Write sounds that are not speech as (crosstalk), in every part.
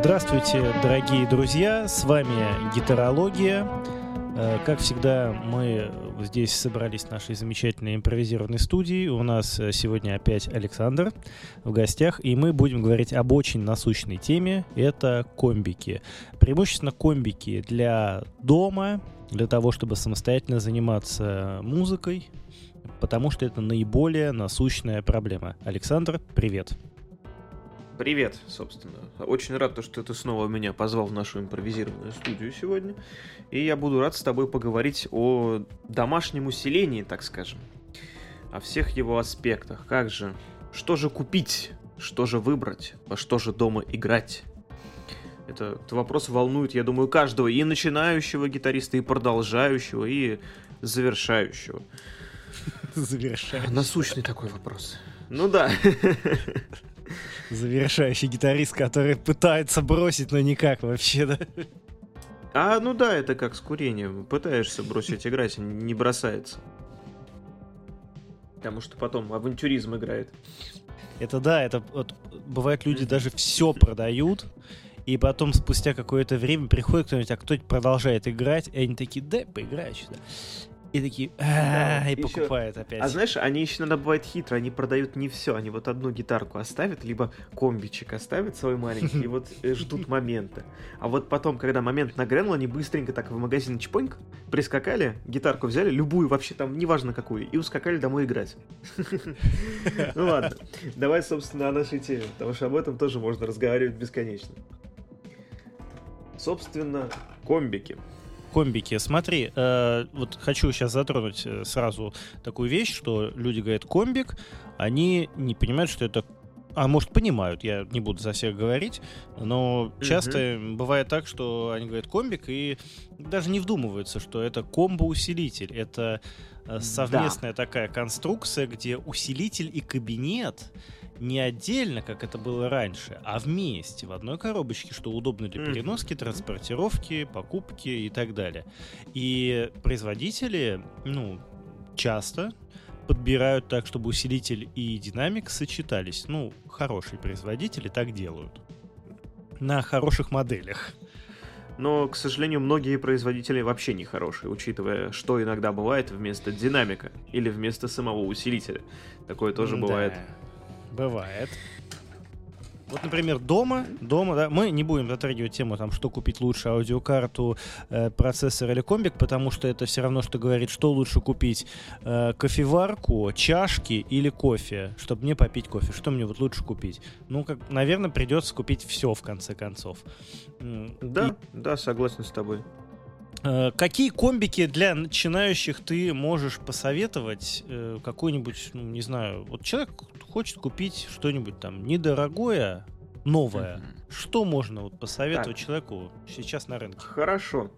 Здравствуйте, дорогие друзья, с вами Гитарология. Э, как всегда, мы здесь собрались в нашей замечательной импровизированной студии. У нас э, сегодня опять Александр в гостях, и мы будем говорить об очень насущной теме. Это комбики. Преимущественно комбики для дома, для того, чтобы самостоятельно заниматься музыкой, потому что это наиболее насущная проблема. Александр, привет. Привет, собственно. Очень рад, то, что ты снова меня позвал в нашу импровизированную студию сегодня. И я буду рад с тобой поговорить о домашнем усилении, так скажем. О всех его аспектах. Как же? Что же купить? Что же выбрать? Во что же дома играть? Это, этот вопрос волнует, я думаю, каждого. И начинающего гитариста, и продолжающего, и завершающего. (laughs) Завершающего. Насущный такой вопрос. (laughs) Ну да. (laughs) завершающий гитарист, который пытается бросить, но никак вообще, да? А, ну да, это как с курением. Пытаешься бросить играть, не бросается. Потому что потом авантюризм играет. Это да, это вот, бывает люди даже все продают, и потом спустя какое-то время приходит кто-нибудь, а кто-нибудь продолжает играть, и они такие, да, поиграю сюда. И такие, и покупают опять. А знаешь, они еще иногда бывают хитро, они продают не все, они вот одну гитарку оставят, либо комбичек оставят свой маленький, и вот э, (laughs) ждут момента. А вот потом, когда момент нагрянул, они быстренько так в магазин чпоньк, прискакали, гитарку взяли, любую вообще там, неважно какую, и ускакали домой играть. (laughs) Ну ладно, давай, собственно, о нашей теме, потому что об этом тоже можно разговаривать бесконечно. Собственно, комбики комбики. Смотри, э, вот хочу сейчас затронуть э, сразу такую вещь, что люди говорят комбик, они не понимают, что это а может понимают, я не буду за всех говорить, но часто mm-hmm. бывает так, что они говорят комбик и даже не вдумываются, что это комбо-усилитель, это э, совместная да. такая конструкция, где усилитель и кабинет не отдельно, как это было раньше, а вместе, в одной коробочке, что удобно для переноски, транспортировки, покупки и так далее. И производители, ну, часто подбирают так, чтобы усилитель и динамик сочетались. Ну, хорошие производители так делают. На хороших моделях. Но, к сожалению, многие производители вообще не хорошие, учитывая, что иногда бывает вместо динамика или вместо самого усилителя. Такое тоже да. бывает Бывает. Вот, например, дома, дома, да, мы не будем затрагивать тему, там, что купить лучше, аудиокарту, э, процессор или комбик, потому что это все равно, что говорит, что лучше купить, э, кофеварку, чашки или кофе, чтобы мне попить кофе. Что мне вот лучше купить? Ну, как, наверное, придется купить все в конце концов. Да, И... да, согласен с тобой. Э, какие комбики для начинающих ты можешь посоветовать? Э, какой-нибудь, ну, не знаю, вот человек хочет купить что-нибудь там недорогое, новое. Mm-hmm. Что можно вот посоветовать так. человеку сейчас на рынке? Хорошо.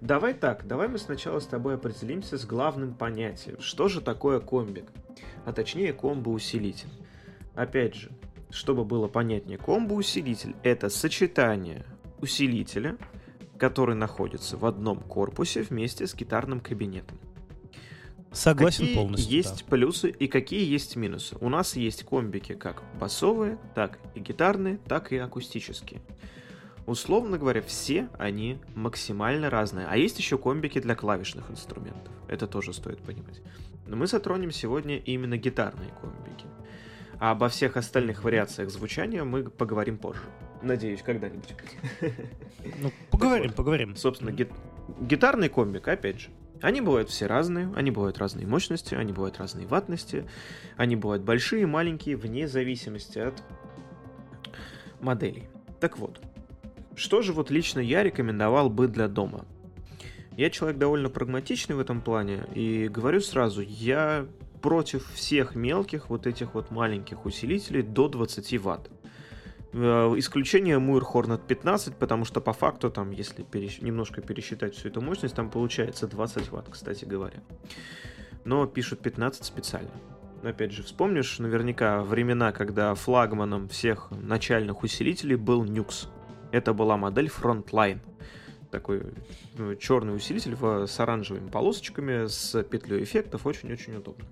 Давай так, давай мы сначала с тобой определимся с главным понятием. Что же такое комбик? А точнее комбо-усилитель. Опять же, чтобы было понятнее, комбо-усилитель это сочетание усилителя – который находится в одном корпусе вместе с гитарным кабинетом. Согласен какие полностью. Есть да. плюсы и какие есть минусы. У нас есть комбики как басовые, так и гитарные, так и акустические. Условно говоря, все они максимально разные. А есть еще комбики для клавишных инструментов. Это тоже стоит понимать. Но мы затронем сегодня именно гитарные комбики. А обо всех остальных вариациях звучания мы поговорим позже. Надеюсь, когда-нибудь. Ну, поговорим, вот. поговорим. Собственно, гит- гитарный комбик, опять же. Они бывают все разные, они бывают разные мощности, они бывают разные ватности, они бывают большие, маленькие, вне зависимости от моделей. Так вот, что же вот лично я рекомендовал бы для дома? Я человек довольно прагматичный в этом плане, и говорю сразу, я против всех мелких вот этих вот маленьких усилителей до 20 ватт. Э, исключение Муир Hornet 15, потому что по факту там, если пересч... немножко пересчитать всю эту мощность, там получается 20 ватт, кстати говоря. Но пишут 15 специально. Но опять же, вспомнишь наверняка времена, когда флагманом всех начальных усилителей был Nux. Это была модель Frontline. Такой ну, черный усилитель с оранжевыми полосочками, с петлей эффектов, очень-очень удобно.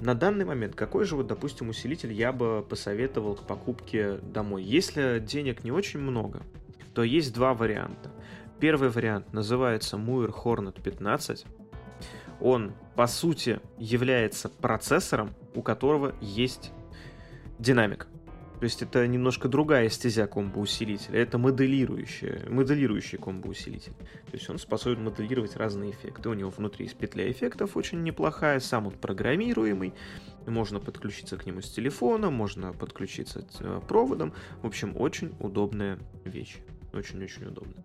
На данный момент, какой же вот, допустим, усилитель я бы посоветовал к покупке домой? Если денег не очень много, то есть два варианта. Первый вариант называется Muir Hornet 15. Он, по сути, является процессором, у которого есть динамик. То есть это немножко другая стезя комбо-усилителя. Это моделирующий, моделирующий комбо-усилитель. То есть он способен моделировать разные эффекты. У него внутри есть петля эффектов очень неплохая, сам он программируемый. Можно подключиться к нему с телефона, можно подключиться э, проводом. В общем, очень удобная вещь. Очень-очень удобно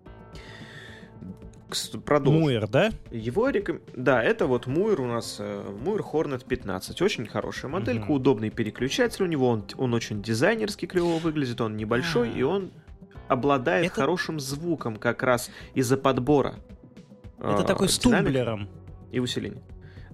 продолжим. Муэр, да? Его реком... Да, это вот Муэр у нас, э, Муэр Hornet 15. Очень хорошая моделька, угу. удобный переключатель у него, он, он очень дизайнерский клево выглядит, он небольшой, А-а-а. и он обладает это... хорошим звуком как раз из-за подбора. Это э, такой с тумблером. И усиления.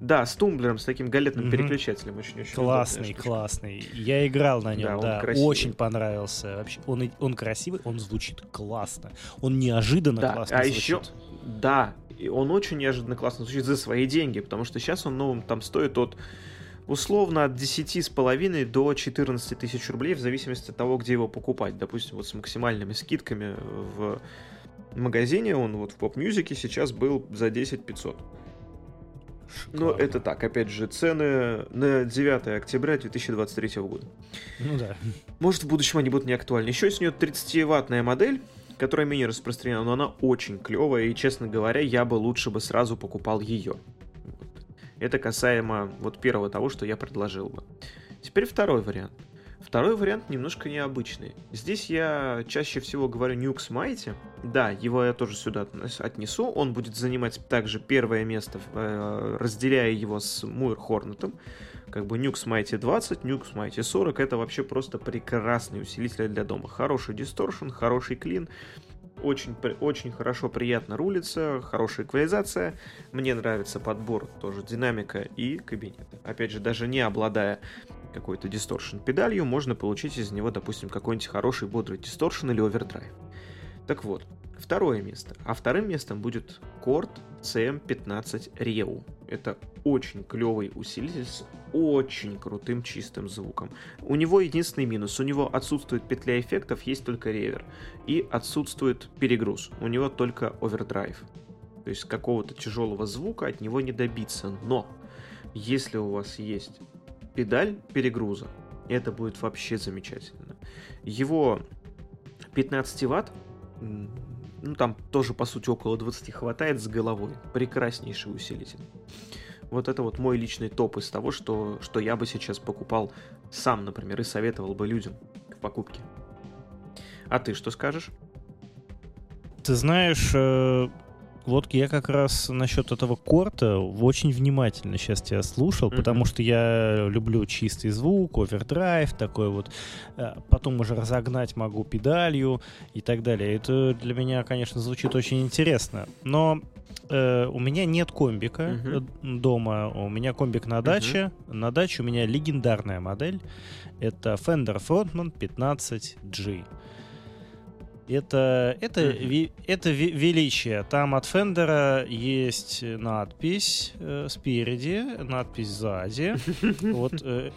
Да, с тумблером, с таким галетным угу. переключателем. Очень-очень Классный, классный. Я играл на нем, да, да очень понравился. Вообще, он, он красивый, он звучит классно. Он неожиданно да, классно а звучит. Еще, да, и он очень неожиданно классно звучит за свои деньги, потому что сейчас он, ну, там стоит от условно от 10 с половиной до 14 тысяч рублей, в зависимости от того, где его покупать. Допустим, вот с максимальными скидками в магазине он вот в поп-мюзике сейчас был за 10 500. Но это так, опять же, цены на 9 октября 2023 года. Ну да. Может, в будущем они будут не актуальны. Еще есть у нее 30-ваттная модель, которая менее распространена, но она очень клевая, и, честно говоря, я бы лучше бы сразу покупал ее. Вот. Это касаемо вот первого того, что я предложил бы. Теперь второй вариант – Второй вариант немножко необычный. Здесь я чаще всего говорю Nukes Mighty. Да, его я тоже сюда отнесу. Он будет занимать также первое место, э, разделяя его с Муэр Хорнетом. Как бы Nukes Mighty 20, Nukes Mighty 40 это вообще просто прекрасный усилитель для дома. Хороший дисторшн, хороший клин, очень, очень хорошо, приятно рулится, хорошая эквализация. Мне нравится подбор тоже динамика и кабинета. Опять же, даже не обладая какой-то дисторшн педалью, можно получить из него, допустим, какой-нибудь хороший бодрый дисторшн или овердрайв. Так вот, второе место. А вторым местом будет Cord CM15 Reu. Это очень клевый усилитель с очень крутым чистым звуком. У него единственный минус. У него отсутствует петля эффектов, есть только ревер. И отсутствует перегруз. У него только овердрайв. То есть какого-то тяжелого звука от него не добиться. Но если у вас есть педаль перегруза. Это будет вообще замечательно. Его 15 ватт, ну там тоже по сути около 20 хватает с головой. Прекраснейший усилитель. Вот это вот мой личный топ из того, что, что я бы сейчас покупал сам, например, и советовал бы людям к покупке. А ты что скажешь? Ты знаешь, э, вот я как раз насчет этого корта очень внимательно сейчас тебя слушал, mm-hmm. потому что я люблю чистый звук, овердрайв, такой вот. Э, потом уже разогнать могу педалью и так далее. Это для меня, конечно, звучит очень интересно. Но э, у меня нет комбика mm-hmm. дома, у меня комбик на даче. Mm-hmm. На даче у меня легендарная модель. Это Fender Frontman 15G. Это, это, ви, это величие. Там от Фендера есть надпись э, спереди, надпись сзади, (laughs) вот э,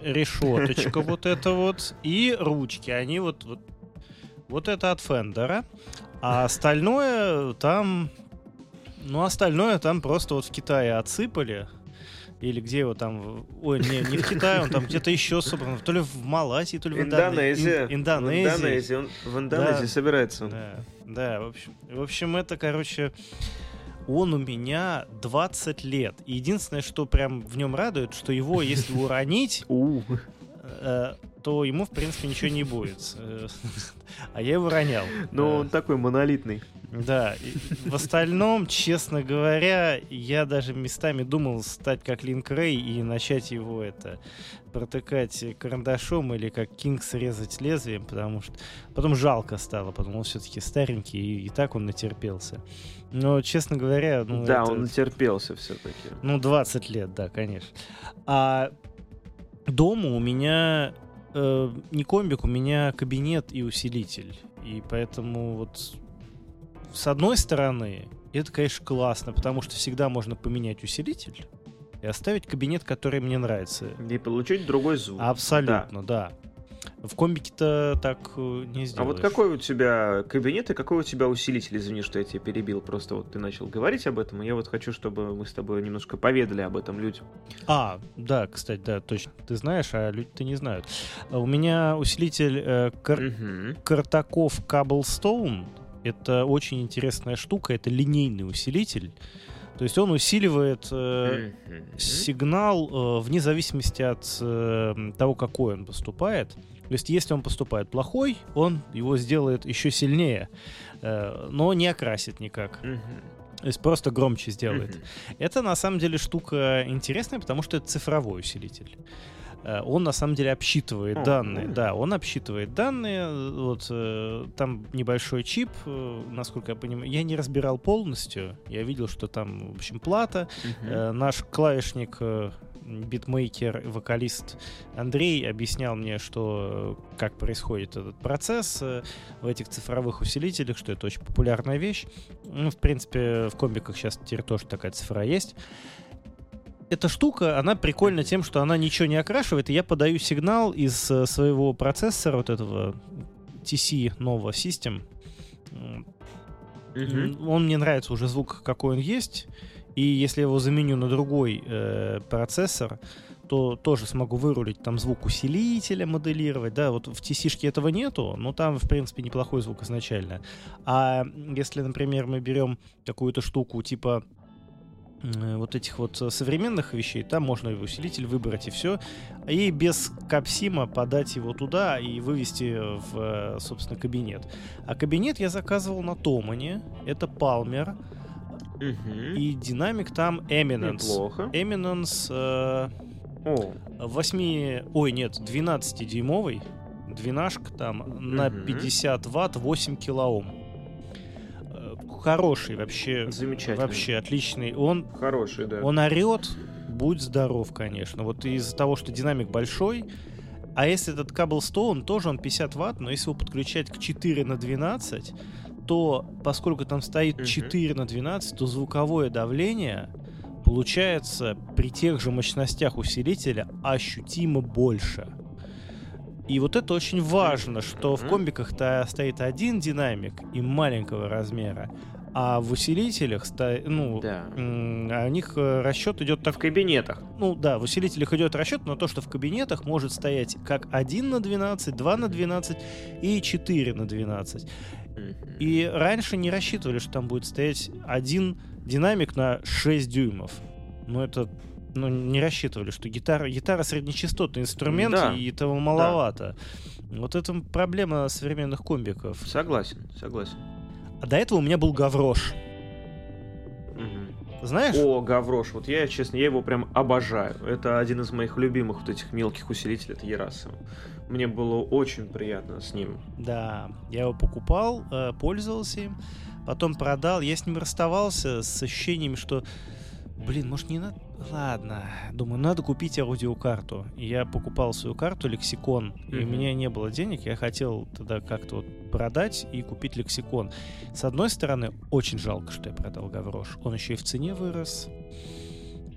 решеточка вот это вот, и ручки. Они вот, вот, вот это от Фендера. А остальное там, ну остальное там просто вот в Китае отсыпали или где его там, ой, не, не в Китае, он там где-то еще собран, то ли в Малайзии, то ли в Индонезии. Ин, Индонезии. В Индонезии, он в Индонезии да, собирается. Да, да, в общем, в общем, это, короче, он у меня 20 лет. И единственное, что прям в нем радует, что его, если уронить, (laughs) э, то ему, в принципе, ничего не будет. Э, (laughs) а я его ронял. Ну, он такой монолитный. Да, в остальном, честно говоря, я даже местами думал стать как Линк Рэй и начать его это протыкать карандашом или как Кинг срезать лезвием, потому что потом жалко стало, потому что все-таки старенький, и, и так он натерпелся. Но, честно говоря... Ну, да, это... он натерпелся все-таки. Ну, 20 лет, да, конечно. А дома у меня э, не комбик, у меня кабинет и усилитель. И поэтому вот с одной стороны, это, конечно, классно, потому что всегда можно поменять усилитель. и оставить кабинет, который мне нравится. И получить другой звук. Абсолютно, да. В комбике-то так э, не сделаешь. А вот какой у тебя кабинет и какой у тебя усилитель? Извини, что я тебя перебил. Просто вот ты начал говорить об этом, и я вот хочу, чтобы мы с тобой немножко поведали об этом людям. А, да, кстати, да, точно. Ты знаешь, а люди-то не знают. У меня усилитель э, кар... угу. Картаков Cobblestone. Это очень интересная штука. Это линейный усилитель. То есть он усиливает э, сигнал э, вне зависимости от э, того, какой он поступает. То есть если он поступает плохой, он его сделает еще сильнее, э, но не окрасит никак. То есть просто громче сделает. Mm-hmm. Это на самом деле штука интересная, потому что это цифровой усилитель. Э, он на самом деле обсчитывает данные. Да, он обсчитывает данные. Вот э, там небольшой чип, э, насколько я понимаю. Я не разбирал полностью. Я видел, что там, в общем, плата. Uh-huh. Наш клавишник битмейкер, вокалист Андрей объяснял мне, что как происходит этот процесс в этих цифровых усилителях, что это очень популярная вещь. Ну, в принципе, в комбиках сейчас теперь тоже такая цифра есть эта штука, она прикольна тем, что она ничего не окрашивает, и я подаю сигнал из э, своего процессора, вот этого TC нового System. Mm-hmm. Он мне нравится уже звук, какой он есть, и если я его заменю на другой э, процессор, то тоже смогу вырулить там звук усилителя моделировать, да, вот в TC-шке этого нету, но там, в принципе, неплохой звук изначально. А если, например, мы берем какую-то штуку типа вот этих вот э, современных вещей, там можно усилитель выбрать и все, и без капсима подать его туда и вывести в, э, собственно, кабинет. А кабинет я заказывал на Томане, это Palmer, угу. и динамик там Eminence. Неплохо. Eminence э, О. 8, ой, нет, 12-дюймовый, двенашка там угу. на 50 ватт, 8 килоом хороший вообще. Замечательный. Вообще отличный. Он, хороший, да. Он орет, будь здоров, конечно. Вот из-за того, что динамик большой, а если этот Cobblestone, тоже он 50 ватт, но если его подключать к 4 на 12, то поскольку там стоит 4 на 12, то звуковое давление получается при тех же мощностях усилителя ощутимо больше. И вот это очень важно, что в комбиках-то стоит один динамик и маленького размера, а в усилителях, ну, да. у них э, расчет идет так... В кабинетах. Ну да, в усилителях идет расчет на то, что в кабинетах может стоять как 1 на 12, 2 на 12 и 4 на 12. И раньше не рассчитывали, что там будет стоять один динамик на 6 дюймов. Но это ну, не рассчитывали, что гитара, гитара среднечастотный инструмент, да. и этого маловато. Да. Вот это проблема современных комбиков. Согласен, согласен. А до этого у меня был Гаврош. Угу. Знаешь? О, Гаврош, вот я, честно, я его прям обожаю. Это один из моих любимых вот этих мелких усилителей, это Ерасов. Мне было очень приятно с ним. Да, я его покупал, э, пользовался им, потом продал. Я с ним расставался с ощущением, что блин, может не надо? Ладно, думаю, надо купить аудиокарту. И я покупал свою карту, лексикон, mm-hmm. и у меня не было денег, я хотел тогда как-то вот продать и купить лексикон. С одной стороны, очень жалко, что я продал Гаврош. Он еще и в цене вырос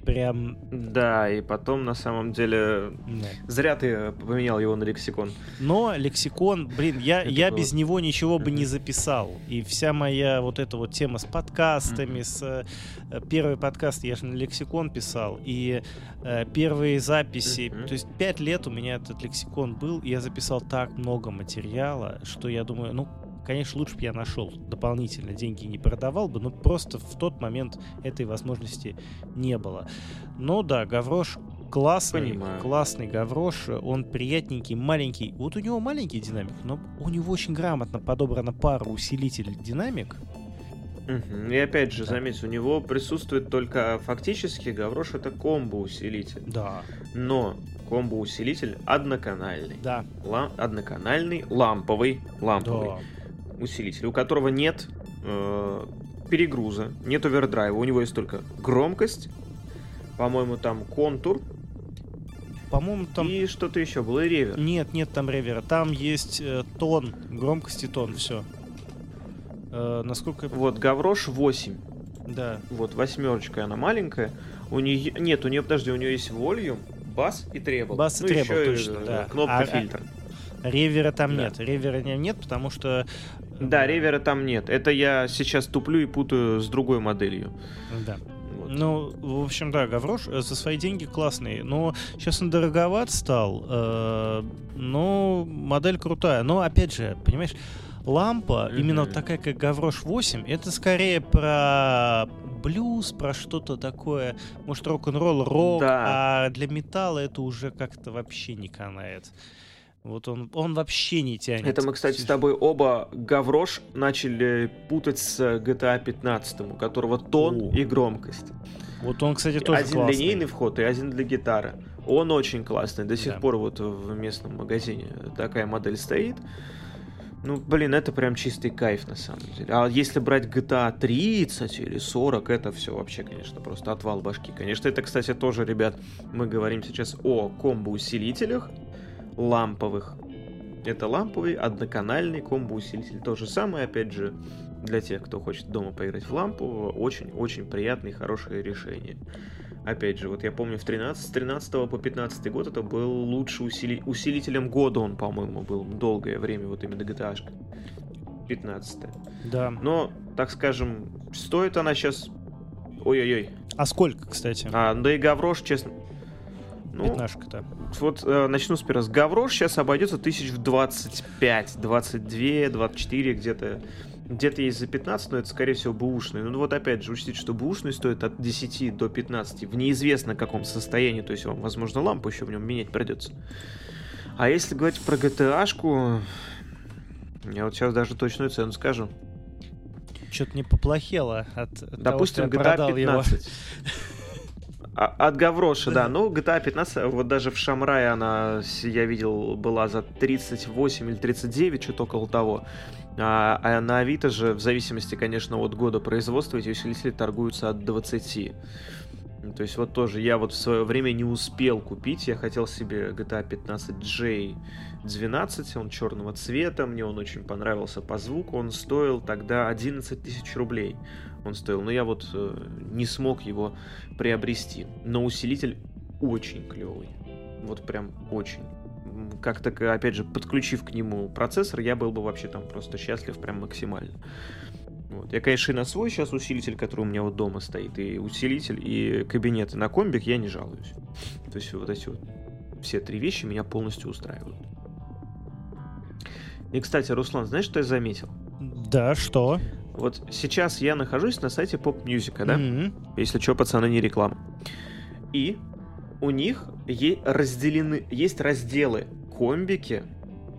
прям... Да, и потом, на самом деле, да. зря ты поменял его на лексикон. Но лексикон, блин, я, я было... без него ничего бы не записал. И вся моя вот эта вот тема с подкастами, с... Э, первый подкаст я же на лексикон писал, и э, первые записи, то есть пять лет у меня этот лексикон был, и я записал так много материала, что я думаю, ну, Конечно, лучше бы я нашел дополнительно деньги не продавал бы, но просто в тот момент этой возможности не было. Но да, Гаврош классный, Понимаю. классный Гаврош, он приятненький, маленький. Вот у него маленький динамик, но у него очень грамотно подобрана пара усилитель динамик. И опять же, заметь, у него присутствует только фактически Гаврош это комбо-усилитель. Да. Но комбо-усилитель одноканальный. Да. Ла- одноканальный, ламповый, ламповый. Да усилитель, у которого нет э, перегруза, нет овердрайва, у него есть только громкость, по-моему, там контур, по-моему, там... И что-то еще было, и ревер. Нет, нет там ревера. Там есть э, тон, громкость и тон, все. Э, насколько... Вот, Гаврош 8. Да. Вот, восьмерочка, она маленькая. У нее нет, у нее подожди, у нее есть волюм, бас и требл. Бас и ну, требл, еще точно, и, да. Кнопка А- фильтр. Ревера там Да. нет. Ревера не- нет, потому что... Да, ревера там нет. Это я сейчас туплю и путаю с другой моделью. Да. Вот. Ну, в общем, да, Гаврош э, за свои деньги классный. Но сейчас он дороговат стал. э, но модель крутая. Но, опять же, понимаешь, лампа, Мгм. именно такая, как Гаврош 8, это скорее про блюз, про что-то такое, может, рок-н-ролл, рок, Да. а для металла это уже как-то вообще не канает. Вот он, он вообще не тянет. Это мы, кстати, с тобой оба Гаврош начали путать с GTA 15, у которого тон О. и громкость. Вот он, кстати, тоже один классный. линейный вход и один для гитары. Он очень классный. До сих Да. пор вот в местном магазине такая модель стоит. Ну, блин, это прям чистый кайф на самом деле. А если брать GTA 30 или 40, это все вообще, конечно, просто отвал башки. Конечно, это, кстати, тоже, ребят, мы говорим сейчас о комбо-усилителях ламповых. Это ламповый одноканальный комбо-усилитель. То же самое, опять же, для тех, кто хочет дома поиграть в лампу, очень-очень приятное и хорошее решение. Опять же, вот я помню, в 13, с 13 по 15 год это был лучший усили- усилителем года, он, по-моему, был долгое время, вот именно GTA. -шка. 15 Да. Но, так скажем, стоит она сейчас... Ой-ой-ой. А сколько, кстати? А, да и Гаврош, честно... Ну, Пятнашка-то. вот э, начну с первого. Гаврош сейчас обойдется тысяч в 25, 22, 24 где-то. Где-то есть за 15, но это, скорее всего, бэушный. Ну вот опять же, учтите, что бэушный стоит от 10 до 15 в неизвестно каком состоянии, то есть вам, возможно, лампу еще в нем менять придется. А если говорить про GTA-шку, я вот сейчас даже точную цену скажу. Что-то не поплохело от, Допустим, того, что я GTA продал его. 15. А- (laughs) От Гавроша, да. Ну, GTA 15, вот даже в Шамрае она, я видел, была за 38 или 39, что-то около того. А, а на Авито же, в зависимости, конечно, от года производства, эти усилители торгуются от 20. Ну, То есть вот тоже я вот в свое время не успел купить. Я хотел себе GTA 15J 12, он черного цвета, мне он очень понравился по звуку. Он стоил тогда 11 тысяч рублей. Он стоил, но я вот э, не смог его приобрести. Но усилитель очень клевый. Вот прям очень. Как-то, опять же, подключив к нему процессор, я был бы вообще там просто счастлив прям максимально. Вот. Я, конечно, и на свой сейчас усилитель, который у меня вот дома стоит, и усилитель, и кабинет, и на комбик я не жалуюсь. То есть вот эти вот все три вещи меня полностью устраивают. И, кстати, Руслан, знаешь, что я заметил? Да, что? Вот сейчас я нахожусь на сайте Pop Music, да? Мгм. Если что, пацаны, не реклама. И у них е- разделены, есть разделы комбики,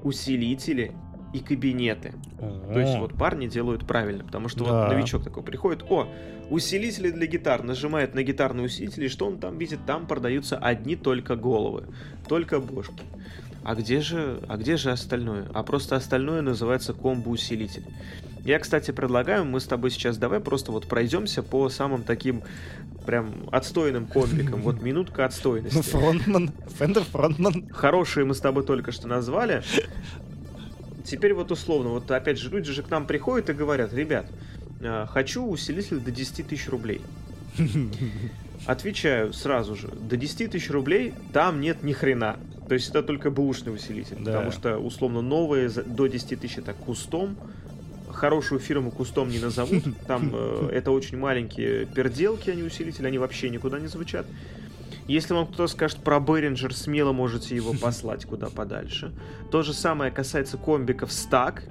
усилители и кабинеты. То есть вот парни делают правильно, потому что Да. вот новичок такой приходит, о, усилители для гитар, нажимает на гитарный усилитель, и что он там видит? Там продаются одни только головы, только бошки. А где же, а где же остальное? А просто остальное называется комбо-усилитель. Я, кстати, предлагаю, мы с тобой сейчас давай просто вот пройдемся по самым таким прям отстойным комбикам. Вот (laughs) минутка отстойности. Ну, фронтман, Фендер фронтман. Хорошие мы с тобой только что назвали. Теперь вот условно, вот опять же, люди же к нам приходят и говорят, ребят, э, хочу усилитель до 10 тысяч рублей. (laughs) Отвечаю сразу же, до 10 тысяч рублей там нет ни хрена. То есть это только бэушный усилитель. Да. Потому что, условно, новые до 10 тысяч это кустом. Хорошую фирму кустом не назовут. (laughs) Там э, это очень маленькие перделки, они усилители, они вообще никуда не звучат. Если вам кто-то скажет про Behringer, смело можете его (laughs) послать куда подальше. То же самое касается комбиков Stack.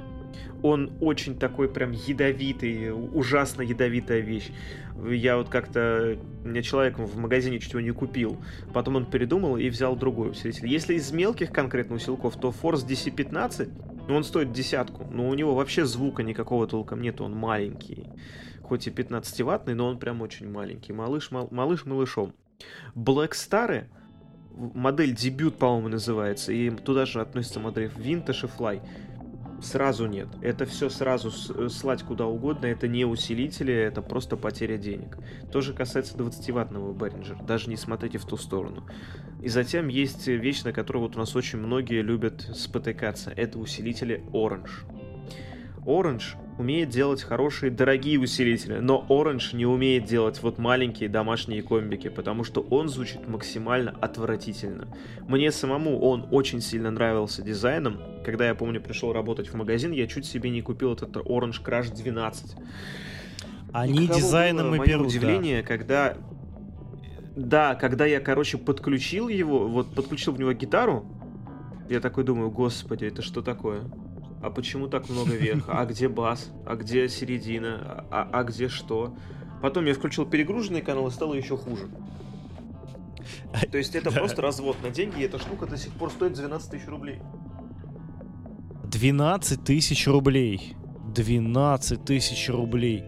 Он очень такой прям ядовитый, ужасно ядовитая вещь. Я вот как-то... Мне человек в магазине чуть его не купил. Потом он передумал и взял другой усилитель. Если из мелких конкретно усилков, то Force DC-15, ну он стоит десятку. Но у него вообще звука никакого толком нет, он маленький. Хоть и 15-ваттный, но он прям очень маленький. Малыш, мал- малыш малышом. Black Star, модель дебют, по-моему, называется, и туда же относится модель Vintage и Fly. Сразу нет. Это все сразу э, слать куда угодно. Это не усилители, это просто потеря денег. То же касается 20-ваттного Behringer. Даже не смотрите в ту сторону. И затем есть вещь, на которую вот у нас очень многие любят спотыкаться. Это усилители Orange. Orange умеет делать хорошие дорогие усилители, но Orange не умеет делать вот маленькие домашние комбики, потому что он звучит максимально отвратительно. Мне самому он очень сильно нравился дизайном. Когда я помню пришел работать в магазин, я чуть себе не купил этот Orange Crash 12. Они дизайном и берут, удивление, да. когда да, когда я, короче, подключил его, вот подключил в него гитару, я такой думаю, господи, это что такое? А почему так много верха, а где бас, а где середина, а, а где что. Потом я включил перегруженный канал и стало еще хуже. То есть это (laughs) просто развод на деньги, и эта штука до сих пор стоит 12 тысяч рублей. 12 тысяч рублей. 12 тысяч рублей.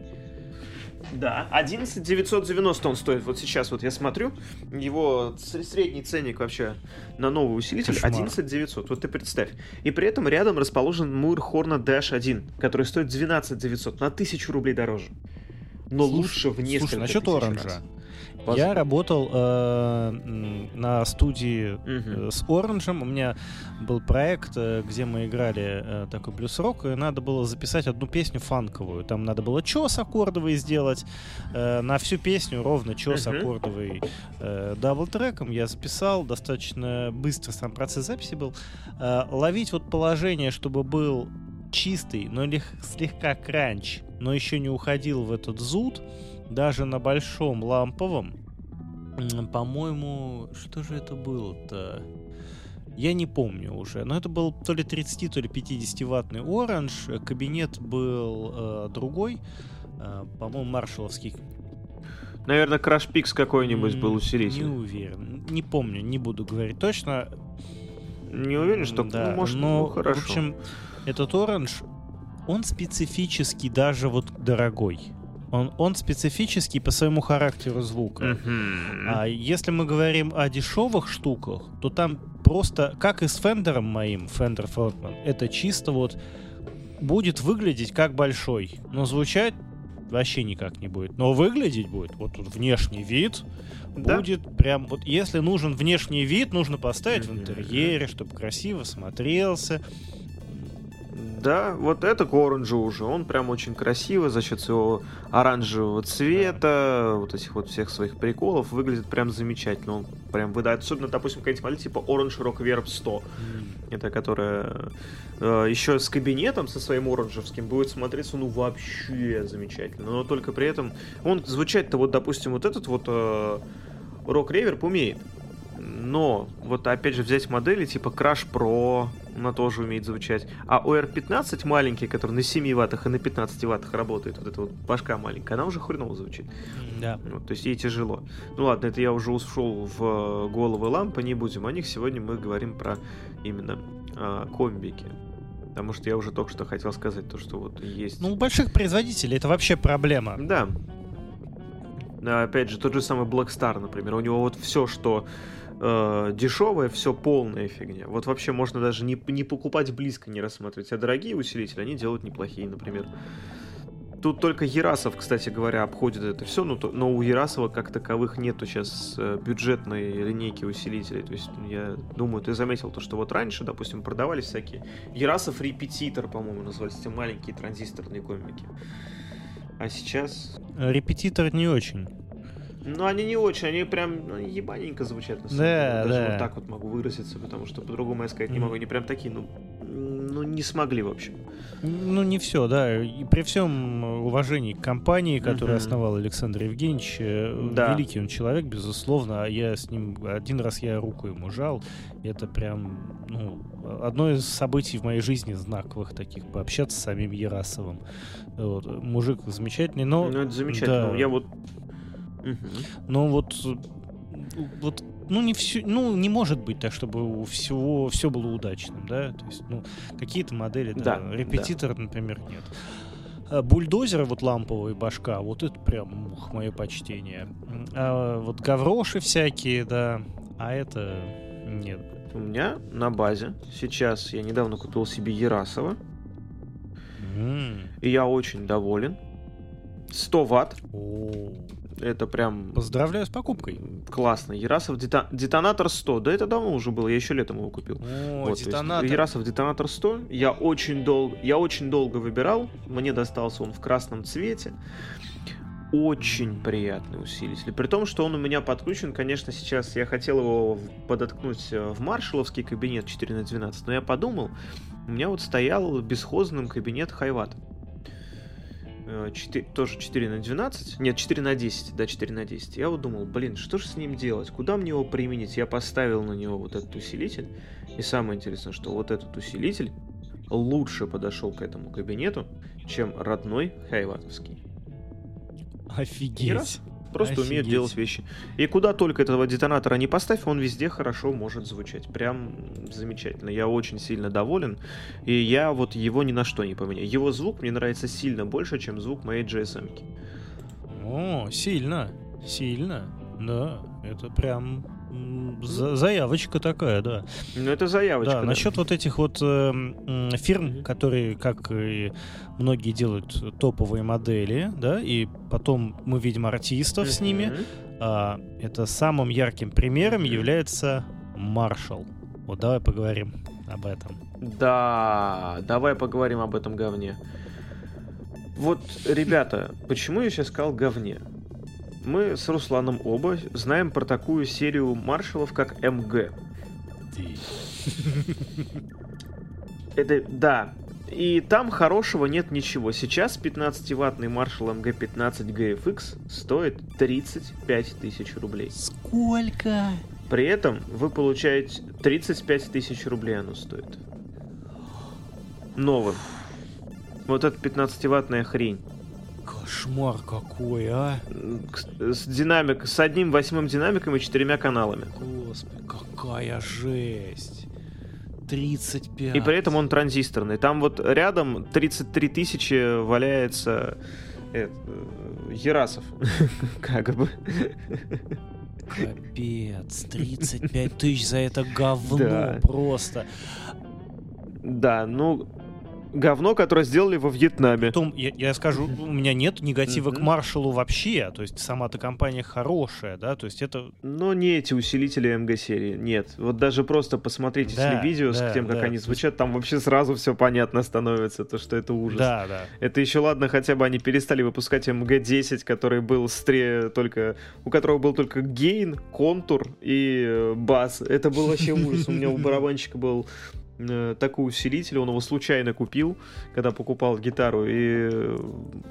Да, 11 990 он стоит. Вот сейчас вот я смотрю, его средний ценник вообще на новый усилитель Кошмар. 11 900. Вот ты представь. И при этом рядом расположен Мур Hornet Dash 1, который стоит 12 900, на 1000 рублей дороже. Но слушай, лучше в несколько Слушай, насчет оранжа. Раз. Я работал э, на студии э, с Оранжем. У меня был проект, э, где мы играли э, такой блюз-рок, и надо было записать одну песню фанковую. Там надо было чес аккордовый сделать. Э, на всю песню ровно чес uh-huh. аккордовый э, double-track ом я записал. Достаточно быстро сам процесс записи был. Э, ловить вот положение, чтобы был чистый, но лег, слегка crunch, но еще не уходил в этот зуд даже на большом ламповом, по-моему, что же это было-то? Я не помню уже, но это был то ли 30, то ли 50 ваттный оранж, кабинет был э, другой, э, по-моему, маршаловский. Наверное, Crash Pix какой-нибудь был усилитель. Не уверен, не помню, не буду говорить точно. Не уверен, что да, ну, может, но, ну, хорошо. В общем, этот оранж, он специфически даже вот дорогой. Он, он специфический по своему характеру звука. Mm-hmm. А если мы говорим о дешевых штуках, то там просто, как и с Фендером моим, Fender Frontman, это чисто вот будет выглядеть как большой, но звучать вообще никак не будет. Но выглядеть будет, вот тут внешний вид да? будет прям, вот если нужен внешний вид, нужно поставить mm-hmm. в интерьере, чтобы красиво смотрелся. Да, вот это к оранжу уже. Он прям очень красиво за счет своего оранжевого цвета, вот этих вот всех своих приколов, выглядит прям замечательно. Он прям выдает, особенно, допустим, какая-нибудь модель типа Orange Rock Verb 100. Mm. Это которая э, еще с кабинетом, со своим оранжевским, будет смотреться, ну, вообще замечательно. Но только при этом он звучать-то вот, допустим, вот этот вот э, Rock Reverb умеет. Но вот опять же взять модели типа Crash Pro, она тоже умеет звучать. А OR15 маленький, который на 7 ваттах и на 15 ваттах работает, вот эта вот башка маленькая, она уже хреново звучит. Да. Вот, то есть ей тяжело. Ну ладно, это я уже ушел в головы лампы, не будем о них. Сегодня мы говорим про именно а, комбики. Потому что я уже только что хотел сказать то, что вот есть... Ну, у больших производителей это вообще проблема. Да. Опять же, тот же самый Black Star, например. У него вот все, что э, дешевое, все полная фигня. Вот вообще можно даже не, не покупать близко, не рассматривать. А дорогие усилители, они делают неплохие, например. Тут только Ерасов, кстати говоря, обходит это все, но, но у Ерасова как таковых нету сейчас э, бюджетной линейки усилителей. То есть я думаю, ты заметил то, что вот раньше, допустим, продавались всякие Ерасов репетитор, по-моему, назывались эти маленькие транзисторные комики. А сейчас... Репетитор не очень. Ну, они не очень, они прям ну, ебаненько звучат. На самом да, Даже да. вот так вот могу выразиться, потому что по-другому я сказать mm. не могу. Они прям такие, ну, ну, не смогли, в общем. Ну, не все, да. И при всем уважении к компании, которую mm-hmm. основал Александр Евгеньевич, э, да. великий он человек, безусловно. А я с ним один раз я руку ему жал. Это прям, ну, одно из событий в моей жизни знаковых таких, пообщаться с самим Ярасовым. Вот. Мужик замечательный, но... Ну, это замечательно. Да. Я вот но вот вот ну не все, ну не может быть так, чтобы у всего все было удачным, да, то есть ну какие-то модели, да, да репетитор, да. например, нет. А бульдозеры, вот ламповые башка, вот это прям ух, мое почтение. А вот гавроши всякие, да, а это нет. У меня на базе сейчас я недавно купил себе Ярасова. Mm. И я очень доволен. 100 ватт. Oh. Это прям... Поздравляю с покупкой. Классно. Ярасов дета... детонатор 100. Да это давно уже было, я еще летом его купил. О, вот, детонатор. Ярасов детонатор 100. Я очень, долго, я очень долго выбирал. Мне достался он в красном цвете. Очень приятный усилитель. При том, что он у меня подключен, конечно, сейчас я хотел его подоткнуть э, в маршаловский кабинет 4 на 12, но я подумал, у меня вот стоял бесхозным кабинет Хайвата. 4, тоже 4 на 12, нет, 4 на 10, да, 4 на 10. Я вот думал, блин, что же с ним делать, куда мне его применить? Я поставил на него вот этот усилитель, и самое интересное, что вот этот усилитель лучше подошел к этому кабинету, чем родной хайватовский. Офигеть. Просто Офигеть. умеет делать вещи. И куда только этого детонатора не поставь, он везде хорошо может звучать. Прям замечательно. Я очень сильно доволен. И я вот его ни на что не поменяю. Его звук мне нравится сильно больше, чем звук моей GSM. -ки. О, сильно. Сильно. Да, это прям заявочка такая, да. Ну, это заявочка. Да, да. насчет вот этих вот э, фирм, которые, как и многие делают топовые модели, да, и потом мы видим артистов с ними, а, это самым ярким примером является Marshall. Вот давай поговорим об этом. Да, давай поговорим об этом говне. Вот, ребята, почему я сейчас сказал говне? Мы с Русланом оба знаем про такую серию маршалов, как МГ. Это, да. И там хорошего нет ничего. Сейчас 15-ваттный маршал МГ-15 GFX стоит 35 тысяч рублей. Сколько? При этом вы получаете 35 тысяч рублей оно стоит. Новым. Вот эта 15-ваттная хрень. Кошмар какой, а? С динамик, с одним восьмым динамиком и четырьмя каналами. Господи, какая жесть. 35. И при этом он транзисторный. Там вот рядом 33 тысячи валяется это, Ерасов. (laughs) как бы. Капец, 35 тысяч за это (laughs) говно да. просто. Да, ну, говно, которое сделали во Вьетнаме. Потом, я, я скажу, у меня нет негатива к Маршалу вообще, то есть сама-то компания хорошая, да, то есть это... Но не эти усилители МГ-серии, нет. Вот даже просто посмотрите да, видео да, с тем, как да. они звучат, там вообще сразу все понятно становится, то, что это ужас. Да, да. Это еще ладно, хотя бы они перестали выпускать МГ-10, который был стре только... у которого был только гейн, контур и э, бас. Это был вообще ужас. У меня у барабанщика был Э, такой усилитель, он его случайно купил, когда покупал гитару, и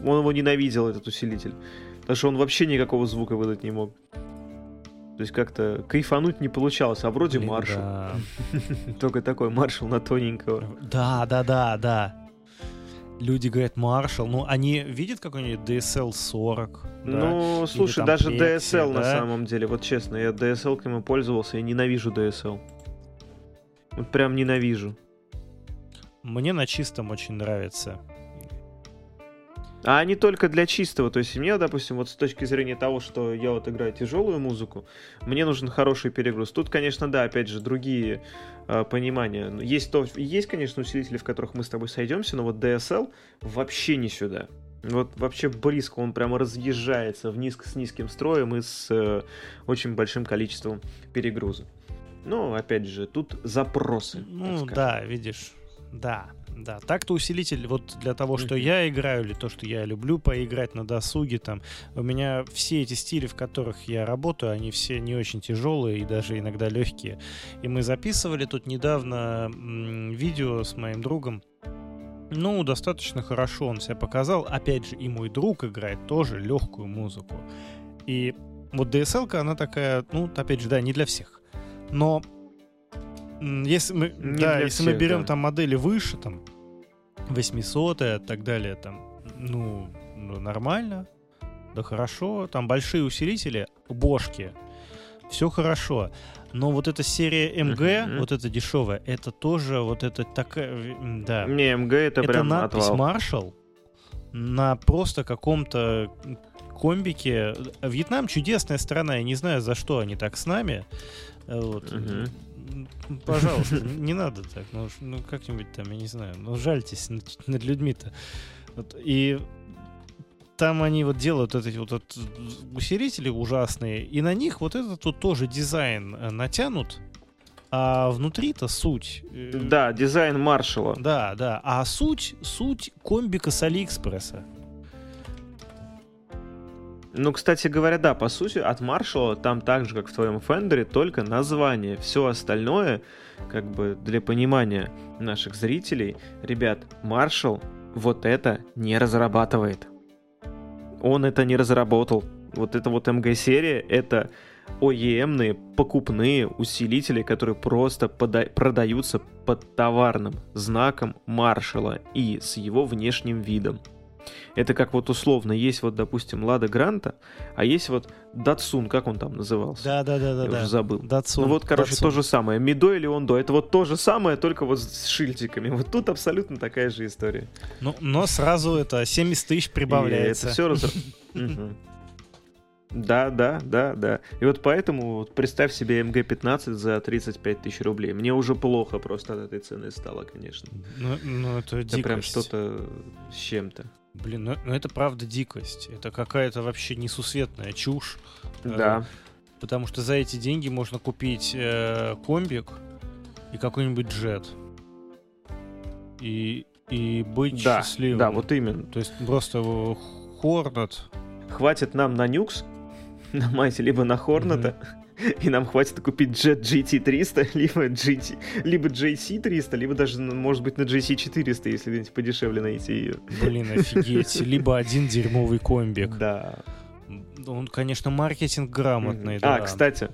он его ненавидел, этот усилитель. Потому что он вообще никакого звука выдать не мог. То есть как-то кайфануть не получалось, а вроде Блин, маршал. Да. (laughs) Только такой маршал на тоненького. Да, да, да, да. Люди говорят маршал, ну они видят какой-нибудь DSL 40. Ну, да? слушай, даже DSL да? на самом деле, вот честно, я DSL к нему пользовался, я ненавижу DSL. Вот прям ненавижу. Мне на чистом очень нравится. А не только для чистого. То есть мне, допустим, вот с точки зрения того, что я вот играю тяжелую музыку, мне нужен хороший перегруз. Тут, конечно, да, опять же, другие э, понимания. Есть, то, есть, конечно, усилители, в которых мы с тобой сойдемся, но вот DSL вообще не сюда. Вот вообще близко он прямо разъезжается вниз с низким строем и с э, очень большим количеством перегруза. Но, опять же, тут запросы. Ну, да, видишь, да. Да, так-то усилитель вот для того, что я играю, или то, что я люблю поиграть на досуге, там, у меня все эти стили, в которых я работаю, они все не очень тяжелые и даже иногда легкие. И мы записывали тут недавно видео с моим другом, ну, достаточно хорошо он себя показал. Опять же, и мой друг играет тоже легкую музыку. И вот DSL-ка, она такая, ну, опять же, да, не для всех. Но если мы, да, если всех, мы берем да. там модели выше, там 800 и так далее, там, ну, ну, нормально, да хорошо, там большие усилители, бошки, все хорошо. Но вот эта серия МГ, uh-huh. вот эта дешевая, это тоже вот это такая, да. Не, МГ это, это прям надпись Marshall на просто каком-то комбике. Вьетнам чудесная страна, я не знаю, за что они так с нами. Вот. Угу. Пожалуйста, (laughs) не надо так. Ну, ну как-нибудь там, я не знаю, ну жальтесь над, над людьми-то. Вот. И там они вот делают вот эти вот, вот усилители ужасные, и на них вот этот вот тоже дизайн э, натянут, а внутри-то суть. э, Да, дизайн Маршала. Да, да. А суть, суть комбика с Алиэкспресса. Ну, кстати говоря, да, по сути, от Маршала там так же, как в твоем Фендере, только название. Все остальное, как бы для понимания наших зрителей, ребят, Маршал вот это не разрабатывает. Он это не разработал. Вот это вот МГ-серия, это OEM-ные покупные усилители, которые просто пода- продаются под товарным знаком Маршала и с его внешним видом. Это как вот условно, есть вот, допустим, Лада Гранта, а есть вот Датсун, как он там назывался? Да, да, да, да. Я да. уже забыл. Датсун. Ну вот, короче, Датсун. то же самое. Мидо или Ондо, это вот то же самое, только вот с шильдиками. Вот тут абсолютно такая же история. Ну, но сразу это 70 тысяч И прибавляется. это все раз... (laughs) Да, да, да, да. И вот поэтому вот представь себе МГ-15 за 35 тысяч рублей. Мне уже плохо просто от этой цены стало, конечно. Ну, ну, это Это прям что-то с чем-то. Блин, ну, ну это правда дикость. Это какая-то вообще несусветная чушь. Э, Да. Потому что за эти деньги можно купить э, комбик и какой-нибудь джет. И, и быть Да, счастливым. да, вот именно. То есть просто э, Хорнет. Хватит нам на Нюкс, (laughs) на Майте, либо на Хорната, (laughs) и нам хватит купить Jet GT300, (laughs) либо, GT, либо JC300, либо даже, ну, может быть, на JC400, если где-нибудь подешевле найти ее. Блин, офигеть. (laughs) Либо один дерьмовый комбик. Да. Он, конечно, маркетинг грамотный, Мгм. да. А, кстати,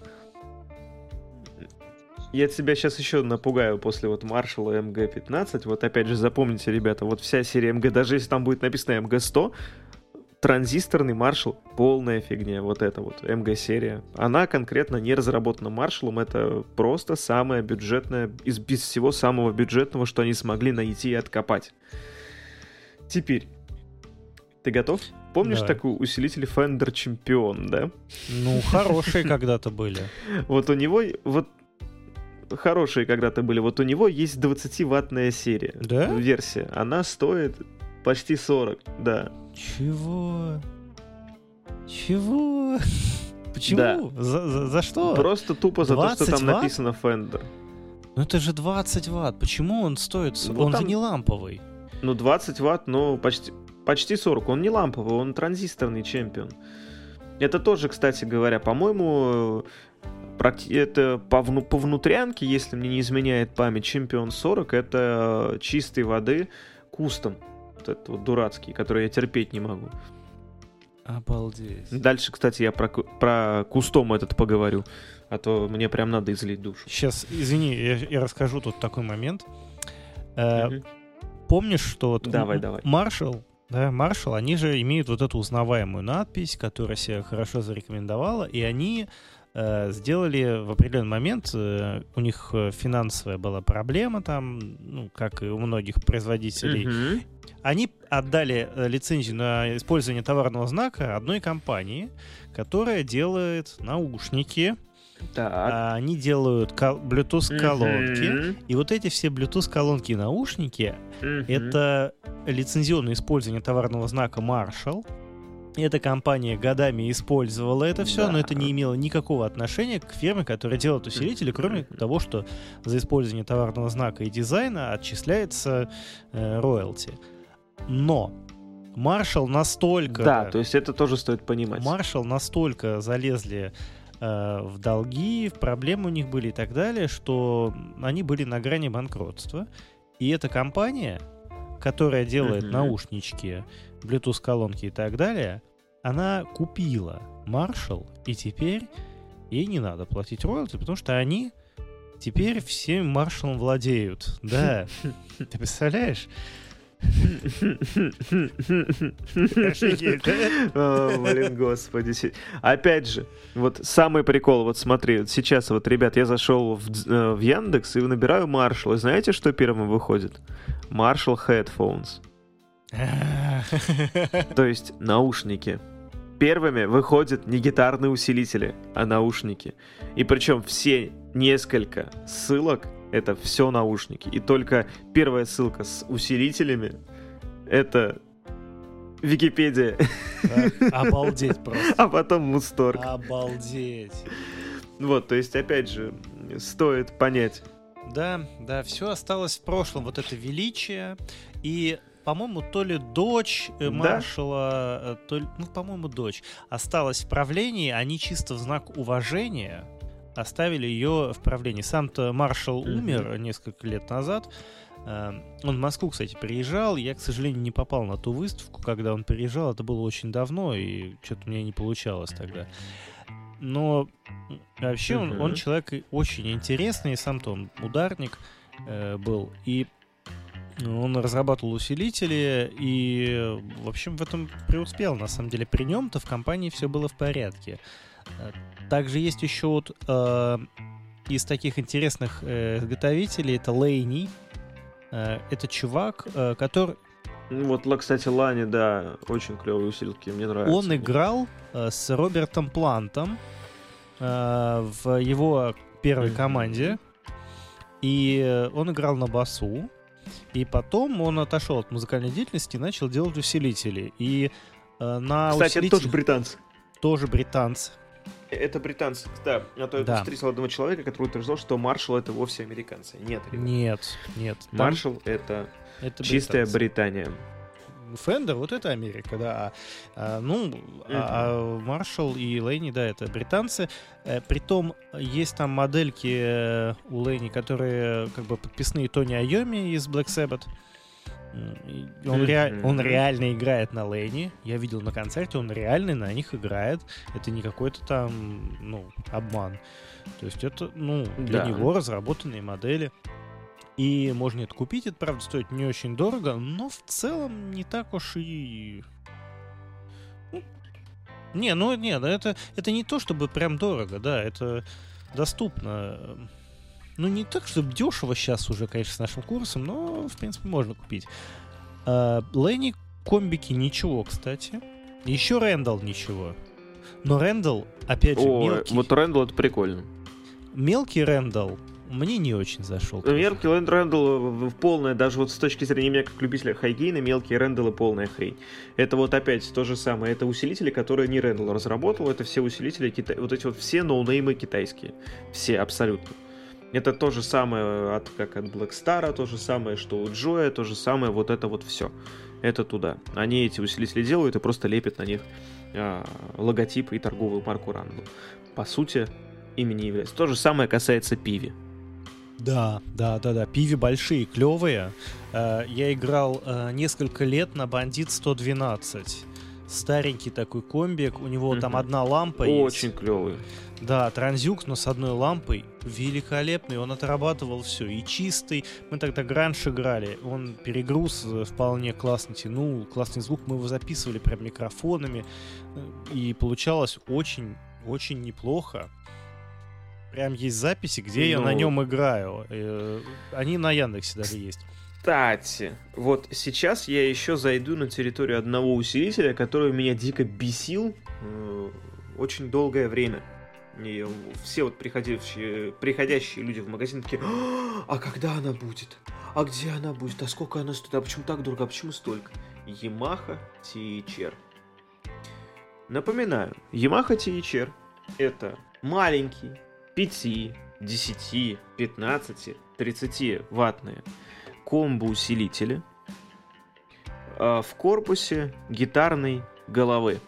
я тебя сейчас еще напугаю после вот Маршала МГ-15. Вот опять же, запомните, ребята, вот вся серия МГ, даже если там будет написано МГ-100, транзисторный маршал полная фигня, вот эта вот МГ-серия. Она конкретно не разработана маршалом, это просто самое бюджетное, из, из всего самого бюджетного, что они смогли найти и откопать. Теперь, ты готов? Помнишь Давай. такой усилитель Fender Champion, да? Ну, хорошие когда-то были. (laughs) Вот у него, вот хорошие когда-то были, вот у него есть 20-ваттная серия. Да? Версия. Она стоит почти 40, да. Чего? Чего? (laughs) Почему? Да. За, за- за что? Просто тупо за то, что 20 там ватт? написано Fender. Ну это же 20 ватт. Почему он стоит? Ну, он там- же не ламповый. Ну, 20 ватт, ну, почти, почти 40. Он не ламповый, он транзисторный чемпион. Это тоже, кстати говоря, по-моему, это по, вну- по внутрянке, если мне не изменяет память, чемпион 40, это чистой воды кустом. Вот этот вот дурацкий, который я терпеть не могу. Обалдеть. Дальше, кстати, я про, про кустом этот поговорю. А то мне прям надо излить душу. Сейчас, извини, я, я расскажу тут такой момент. Э, Мгм. Помнишь, что Давай, давай. Маршал, да, Маршал, они же имеют вот эту узнаваемую надпись, которая себя хорошо зарекомендовала, и они э, сделали в определенный момент, э, у них финансовая была проблема там, ну, как и у многих производителей, Мгм. Они отдали э, лицензию на использование товарного знака одной компании, которая делает наушники, Так. а они делают кол- Bluetooth-колонки, Мгм. и вот эти все Bluetooth-колонки и наушники Мгм. это лицензионное использование товарного знака Marshall. Эта компания годами использовала это все, Да. но это не имело никакого отношения к фирме, которая делает усилители, кроме того, что за использование товарного знака и дизайна отчисляется э, роялти. Но Marshall настолько... Да, то есть это тоже стоит понимать. Маршал настолько залезли э, в долги, в проблемы у них были и так далее, что они были на грани банкротства. И эта компания, которая делает Мгм. наушнички, Bluetooth-колонки и так далее, она купила Marshall, и теперь ей не надо платить роялти, потому что они теперь всем Маршалом владеют. Да. (laughs) Ты представляешь? Блин, господи. Опять же, вот самый прикол, вот смотри, сейчас вот, ребят, я зашел в, э, в Яндекс и набираю Marshall, и знаете, что первым выходит? Marshall Headphones, (laughs) то есть наушники. Первыми выходят не гитарные усилители, а наушники. И причем все несколько ссылок это все наушники. И только первая ссылка с усилителями это Википедия. Обалдеть просто. (laughs) А потом Мусторг. Обалдеть. Вот, то есть, опять же, стоит понять. Да, да, все осталось в прошлом. Вот это величие. И по-моему, то ли дочь э, маршала, да? то ли, ну, по-моему, дочь, осталась в правлении, они чисто в знак уважения оставили ее в правлении. Сам-то маршал умер несколько лет назад. Эм, он в Москву, кстати, приезжал. Я, к сожалению, не попал на ту выставку, когда он приезжал. Это было очень давно, и что-то у меня не получалось тогда. Но вообще mm-hmm. он, он человек очень интересный, сам-то он ударник э, был. И он разрабатывал усилители и, в общем, в этом преуспел. На самом деле, при нем-то в компании все было в порядке. Э, также есть еще вот э, из таких интересных э, изготовителей, это Лейни. Э, это чувак, э, который... Ну вот, кстати, Лани, да, очень клевые усилки, мне нравится. Он играл э, с Робертом Плантом э, в его первой команде. И он играл на басу. И потом он отошел от музыкальной деятельности и начал делать усилители. И э, на Кстати, усилитель... это тоже британцы. Тоже британцы. Это британцы, да. А то я да. встретил одного человека, который утверждал, что маршал это вовсе американцы. Нет, ребят. Нет, нет. Маршал там... это, это чистая Британия. Фендер, вот это Америка, да. А, а, ну, mm-hmm. а, Маршалл и Лейни, да, это британцы. Э, притом есть там модельки э, у Лейни, которые как бы подписные Тони Айоми из Black Sabbath. Он, ре... он реально играет на Лейне. Я видел на концерте, он реально на них играет. Это не какой-то там, ну, обман. То есть это, ну, для да. него разработанные модели. И можно это купить, это, правда, стоит не очень дорого, но в целом не так уж и... Ну, не, ну нет, это, это не то, чтобы прям дорого, да, это доступно. Ну, не так, чтобы дешево сейчас уже, конечно, с нашим курсом, но, в принципе, можно купить. А, Ленни комбики ничего, кстати. Еще Рэндалл ничего. Но Рэндалл, опять же, О, мелкий. Вот Рэндалл это прикольно. Мелкий Рэндалл мне не очень зашел. Мелкий Лэнд Рэндалл полная, даже вот с точки зрения меня как любителя хайгейна, мелкие Рэндаллы полная хрень. Это вот опять то же самое. Это усилители, которые не Рэндалл разработал, это все усилители, кита... вот эти вот все ноунеймы китайские. Все, абсолютно. Это то же самое, от, как от Black Star, то же самое, что у Джоя, то же самое, вот это вот все. Это туда. Они эти усилители делают и просто лепят на них э, логотип и торговую марку Randall. По сути, ими не является. То же самое касается Пиви. Да, да, да, да. Пиви большие, клевые. Э, я играл э, несколько лет на Бандит 112. Старенький такой комбик. У него там одна лампа Очень есть. Очень клевый. Да, транзюк, но с одной лампой. Великолепный. Он отрабатывал все. И чистый. Мы тогда гранж играли. Он перегруз э, вполне классно тянул. Классный звук. Мы его записывали прям микрофонами. И получалось очень, очень неплохо. Прям есть записи, где ну, я на нем играю. Э, они на Яндексе даже есть. Кстати, вот сейчас я еще зайду на территорию одного усилителя, который меня дико бесил э, очень долгое время. И все вот приходящие, приходящие люди в магазин такие, а когда она будет? А где она будет? А сколько она стоит? А почему так дорого? А почему столько? Yamaha THR. Напоминаю, Yamaha THR это маленький 5, 10, 15, 30 ваттные комбо-усилители а в корпусе гитарной головы.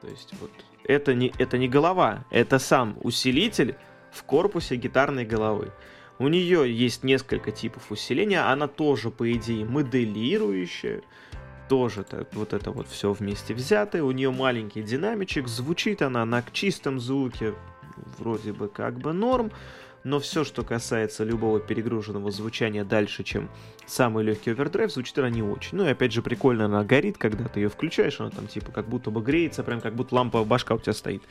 То есть вот это не, это не голова, это сам усилитель в корпусе гитарной головы. У нее есть несколько типов усиления, она тоже, по идее, моделирующая, тоже так, вот это вот все вместе взятое. У нее маленький динамичек, звучит она на чистом звуке вроде бы как бы норм, но все, что касается любого перегруженного звучания дальше, чем самый легкий овердрайв, звучит она не очень. Ну и опять же прикольно она горит, когда ты ее включаешь, она там типа как будто бы греется, прям как будто лампа башка у тебя стоит.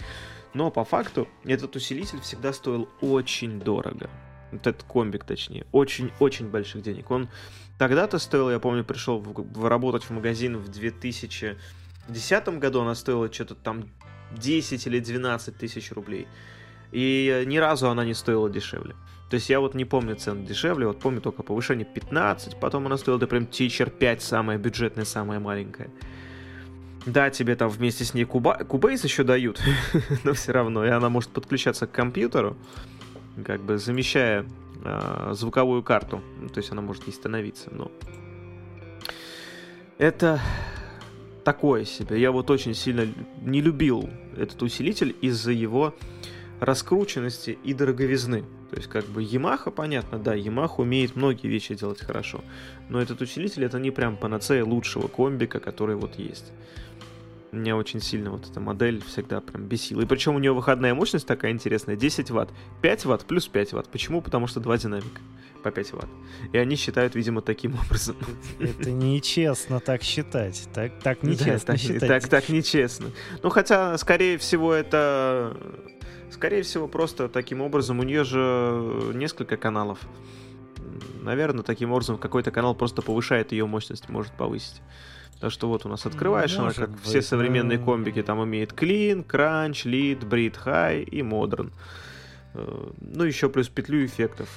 Но по факту этот усилитель всегда стоил очень дорого. Вот этот комбик, точнее, очень-очень больших денег. Он тогда-то стоил, я помню, пришел в, в, работать в магазин в 2010 году, она стоила что-то там 10 или 12 тысяч рублей. И ни разу она не стоила дешевле. То есть я вот не помню цены дешевле, вот помню только повышение 15, потом она стоила, например, Teacher 5, самая бюджетная, самая маленькая. Да, тебе там вместе с ней куба... Кубейс еще дают, (laughs) но все равно, и она может подключаться к компьютеру, как бы замещая э, звуковую карту. Ну, то есть она может не становиться, но... Это такое себе. Я вот очень сильно не любил этот усилитель из-за его раскрученности и дороговизны. То есть, как бы Yamaha, понятно, да, Yamaha умеет многие вещи делать хорошо. Но этот усилитель это не прям панацея лучшего комбика, который вот есть. Меня очень сильно вот эта модель всегда прям бесила. И причем у нее выходная мощность такая интересная, 10 ватт. 5 ватт плюс 5 ватт. Почему? Потому что два динамика по 5 ватт. И они считают, видимо, таким образом. Это нечестно так считать. Так, так нечестно да, так, считать. Так, так нечестно. Ну, хотя, скорее всего, это... Скорее всего, просто таким образом у нее же несколько каналов. Наверное, таким образом какой-то канал просто повышает ее мощность, может повысить. Так что вот у нас открываешь, ну, она как быть, все современные но... комбики, там имеет clean, crunch, lead, breed, high и modern. Э, ну, еще плюс петлю эффектов.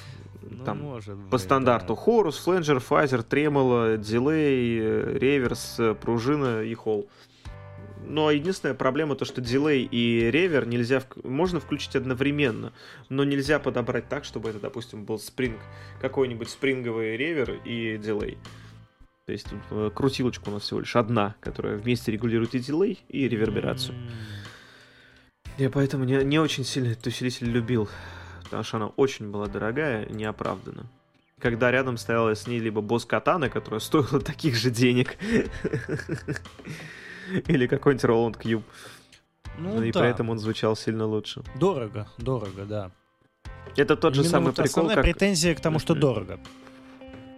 Ну, там может по быть, стандарту да. хорус, фленджер, фазер, тремоло, дилей, реверс, пружина и холл. Но единственная проблема то, что дилей и ревер нельзя можно включить одновременно, но нельзя подобрать так, чтобы это, допустим, был спринг, какой-нибудь спринговый ревер и дилей. То есть тут э, крутилочка у нас всего лишь одна, которая вместе регулирует и дилей, и реверберацию. Я поэтому не, не очень сильно этот усилитель любил потому что она очень была дорогая, неоправданно. Когда рядом стояла с ней либо босс Катана, которая стоила (laughs) таких же денег, (laughs) (laughs) или какой-нибудь Roland Cube. Ну, и да. при этом он звучал сильно лучше. Дорого, дорого, да. Это тот же Именно самый вот прикол, основная как... претензия к тому, что дорого.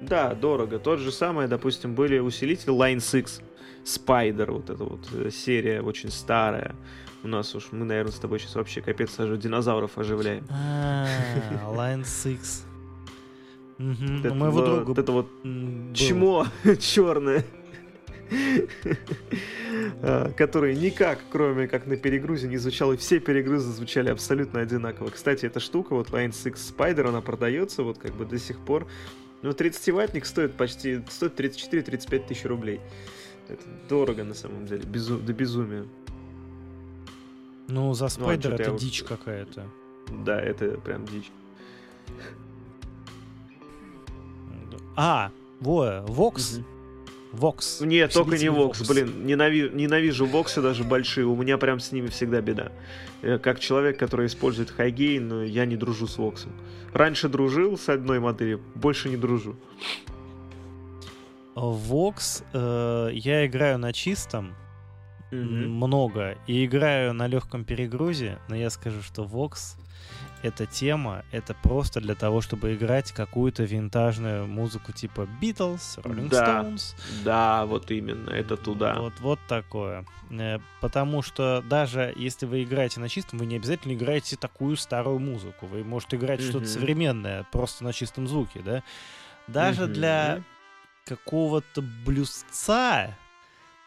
Да, дорого. Тот же самый, допустим, были усилители Line 6, Spider, вот эта вот э, серия очень старая. У нас уж мы, наверное, с тобой сейчас вообще капец аж динозавров оживляем. А, (laughs) Line 6. Это, моего друга это вот чмо (laughs) черное. А, который никак, кроме как на перегрузе, не звучал, и все перегрузы звучали абсолютно одинаково. Кстати, эта штука, вот Line 6 Spider, она продается вот как бы до сих пор. Ну, 30-ваттник стоит почти, стоит 34-35 тысяч рублей. Это дорого на самом деле, безу, до безумия. Ну, за ну, Spider ну, это дичь вот... какая-то. Да, это прям дичь. А, во, Vox. Vox. Нет, только не Vox. Блин, ненавижу, ненавижу Vox ы даже большие. У меня прям с ними всегда беда. Как человек, который использует high gain, я не дружу с Vox ом. Раньше дружил с одной моделью, больше не дружу. Vox э, я играю на чистом, mm-hmm. много и играю на легком перегрузе, но я скажу, что Vox эта тема, это просто для того, чтобы играть какую-то винтажную музыку типа Beatles, Rolling да, Stones. Да, вот именно, это туда. Вот, вот такое. Э, потому что даже если вы играете на чистом, вы не обязательно играете такую старую музыку. Вы можете играть mm-hmm. что-то современное, просто на чистом звуке, да? Даже mm-hmm. для какого-то блюзца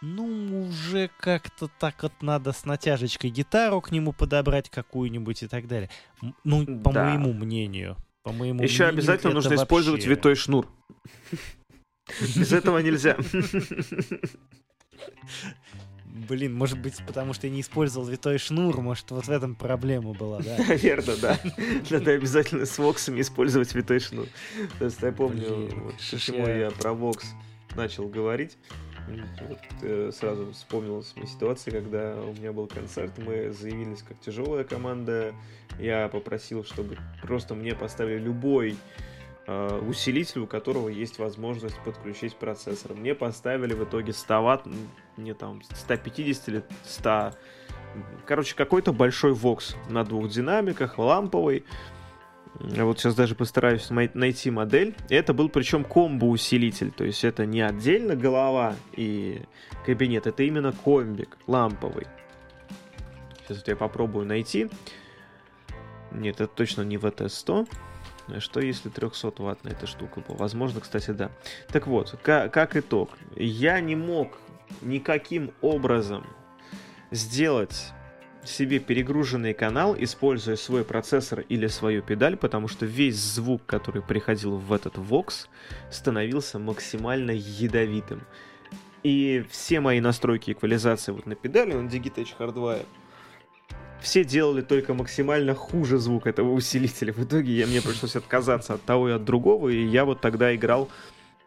ну, уже как-то так вот надо с натяжечкой гитару к нему подобрать какую-нибудь и так далее. Ну, по да. моему мнению. По моему Еще мнению, обязательно нужно вообще... использовать витой шнур. (laughs) Без этого нельзя. Блин, может быть, потому что я не использовал витой шнур, может, вот в этом проблема была, да? Наверное, да. (laughs) Надо обязательно с воксами использовать витой шнур. То есть я помню, почему я про вокс начал говорить. Вот, э, сразу вспомнилась мне ситуация, когда у меня был концерт, мы заявились как тяжелая команда. Я попросил, чтобы просто мне поставили любой э, усилитель, у которого есть возможность подключить процессор. Мне поставили в итоге 100 ватт, не там 150 или 100. Короче, какой-то большой вокс на двух динамиках, ламповый. Вот сейчас даже постараюсь найти модель. Это был причем комбо-усилитель, то есть это не отдельно голова и кабинет, это именно комбик ламповый. Сейчас вот я попробую найти. Нет, это точно не VT100. Что если 300 ваттная эта штука была? Возможно, кстати, да. Так вот, как итог. Я не мог никаким образом сделать себе перегруженный канал, используя свой процессор или свою педаль, потому что весь звук, который приходил в этот Vox, становился максимально ядовитым. И все мои настройки эквализации вот на педали, на Digitech Hardwire, все делали только максимально хуже звук этого усилителя. В итоге я, мне пришлось отказаться от того и от другого, и я вот тогда играл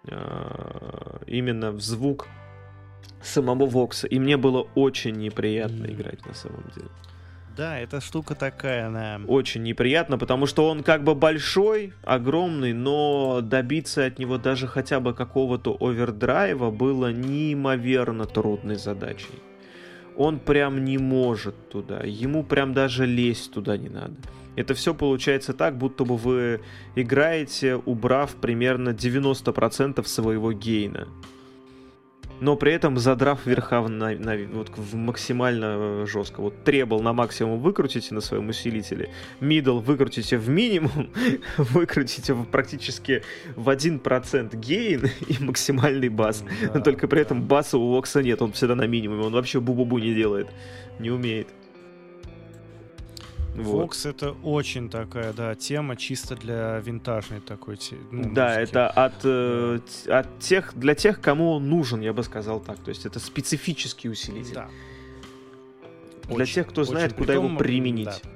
э, именно в звук самого Вокса. И мне было очень неприятно играть на самом деле. Да, эта штука такая, она... Очень неприятно, потому что он как бы большой, огромный, но добиться от него даже хотя бы какого-то овердрайва было неимоверно трудной задачей. Он прям не может туда, ему прям даже лезть туда не надо. Это все получается так, будто бы вы играете, убрав примерно 90% своего гейна но при этом задрав верха на, на, вот, в максимально э, жестко. Вот treble на максимум выкрутите на своем усилителе, middle выкрутите в минимум, (laughs) выкрутите в, практически в 1% gain и максимальный бас. Да, но только при этом баса у Vox а нет, он всегда на минимуме, он вообще бу-бу-бу не делает, не умеет. Vox вот. это очень такая, да, тема чисто для винтажной такой. Ну, да, музыки. это от, э, от тех, для тех, кому он нужен, я бы сказал так. То есть это специфический усилитель. Да. Для очень, тех, кто знает, куда Притом, его применить. Да.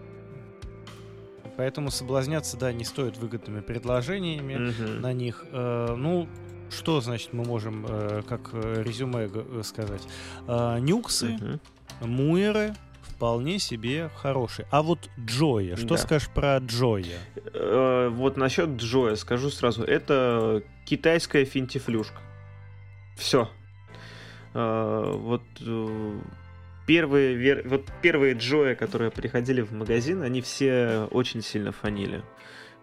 Поэтому соблазняться, да, не стоит выгодными предложениями угу. на них. Э, ну, что значит мы можем э, как э, резюме э, сказать? Э, нюксы, угу. муэры, вполне себе хороший. А вот Джоя, что да. скажешь про Джоя? Э, вот насчет Джоя скажу сразу, это китайская финтифлюшка. Все. Э, вот э, первые, вот первые Джоя, которые приходили в магазин, они все очень сильно фанили.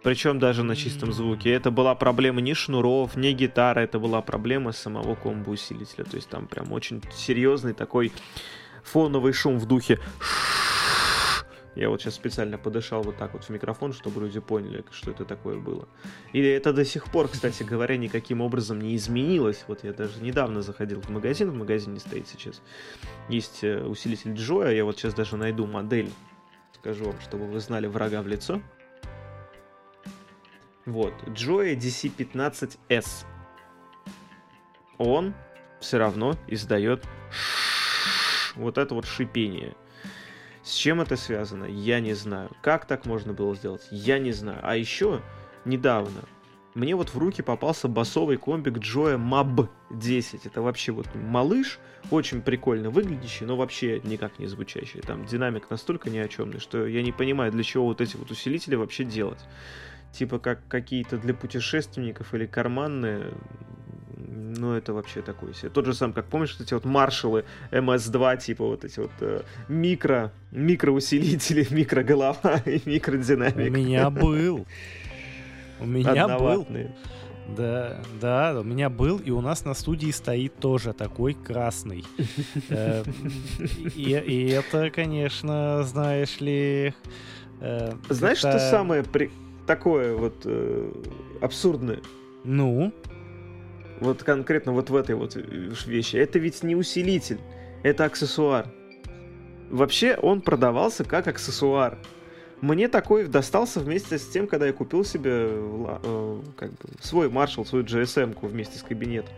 Причем даже на чистом звуке. Это была проблема не шнуров, не гитары, это была проблема самого комбо-усилителя. То есть там прям очень серьезный такой фоновый шум в духе я вот сейчас специально подышал вот так вот в микрофон, чтобы люди поняли, что это такое было. И это до сих пор, кстати говоря, никаким образом не изменилось. Вот я даже недавно заходил в магазин, в магазине стоит сейчас. Есть э, усилитель Джоя, я вот сейчас даже найду модель, скажу вам, чтобы вы знали врага в лицо. Вот, Joya DC15S. Он все равно издает вот это вот шипение. С чем это связано, я не знаю. Как так можно было сделать, я не знаю. А еще недавно мне вот в руки попался басовый комбик Joya Mab 10. Это вообще вот малыш, очень прикольно выглядящий, но вообще никак не звучащий. Там динамик настолько ни о чемный, что я не понимаю, для чего вот эти вот усилители вообще делать. Типа как какие-то для путешественников или карманные, ну, это вообще такой себе. Тот же сам, как помнишь, эти вот маршалы МС-2, типа вот эти вот э, микро, микроусилители, (laughs) микроголова (laughs) и микродинамик. У меня был. У меня был. Да, да, у меня был, и у нас на студии стоит тоже такой красный. (laughs) Э, и это, конечно, знаешь ли... Э, знаешь, что самое такое вот э, абсурдное? Ну? Вот конкретно вот в этой вот э, вещи. Это ведь не усилитель, это аксессуар. Вообще он продавался как аксессуар. Мне такой достался вместе с тем, когда я купил себе э, как бы, свой маршал, свою GSM-ку вместе с кабинетом.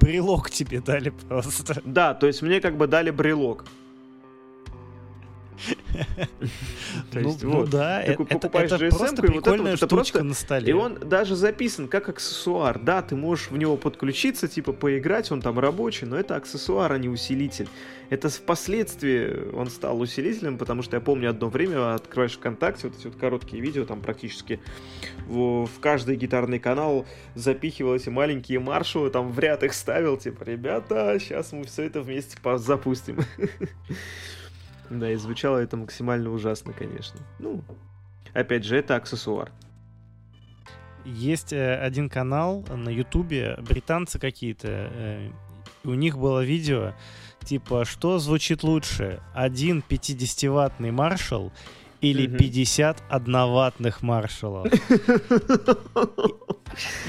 Брелок тебе дали просто. Да, то есть мне как бы дали брелок. (laughs) То ну, есть, ну, вот. да, ты это, покупаешь это, GSM, просто прикольная вот это, штучка на столе. И он даже записан как аксессуар. Да, ты можешь в него подключиться, типа поиграть, он там рабочий, но это аксессуар, а не усилитель. Это впоследствии он стал усилителем, потому что я помню одно время, открываешь ВКонтакте, вот эти вот короткие видео, там практически в, в каждый гитарный канал запихивал эти маленькие маршалы, там в ряд их ставил, типа, ребята, сейчас мы все это вместе запустим. (laughs) Да, и звучало это максимально ужасно, конечно. Ну, опять же, это аксессуар. Есть э, один канал на Ютубе, британцы какие-то, э, у них было видео, типа, что звучит лучше, один 50-ваттный маршал или угу. 50 одноватных маршалов.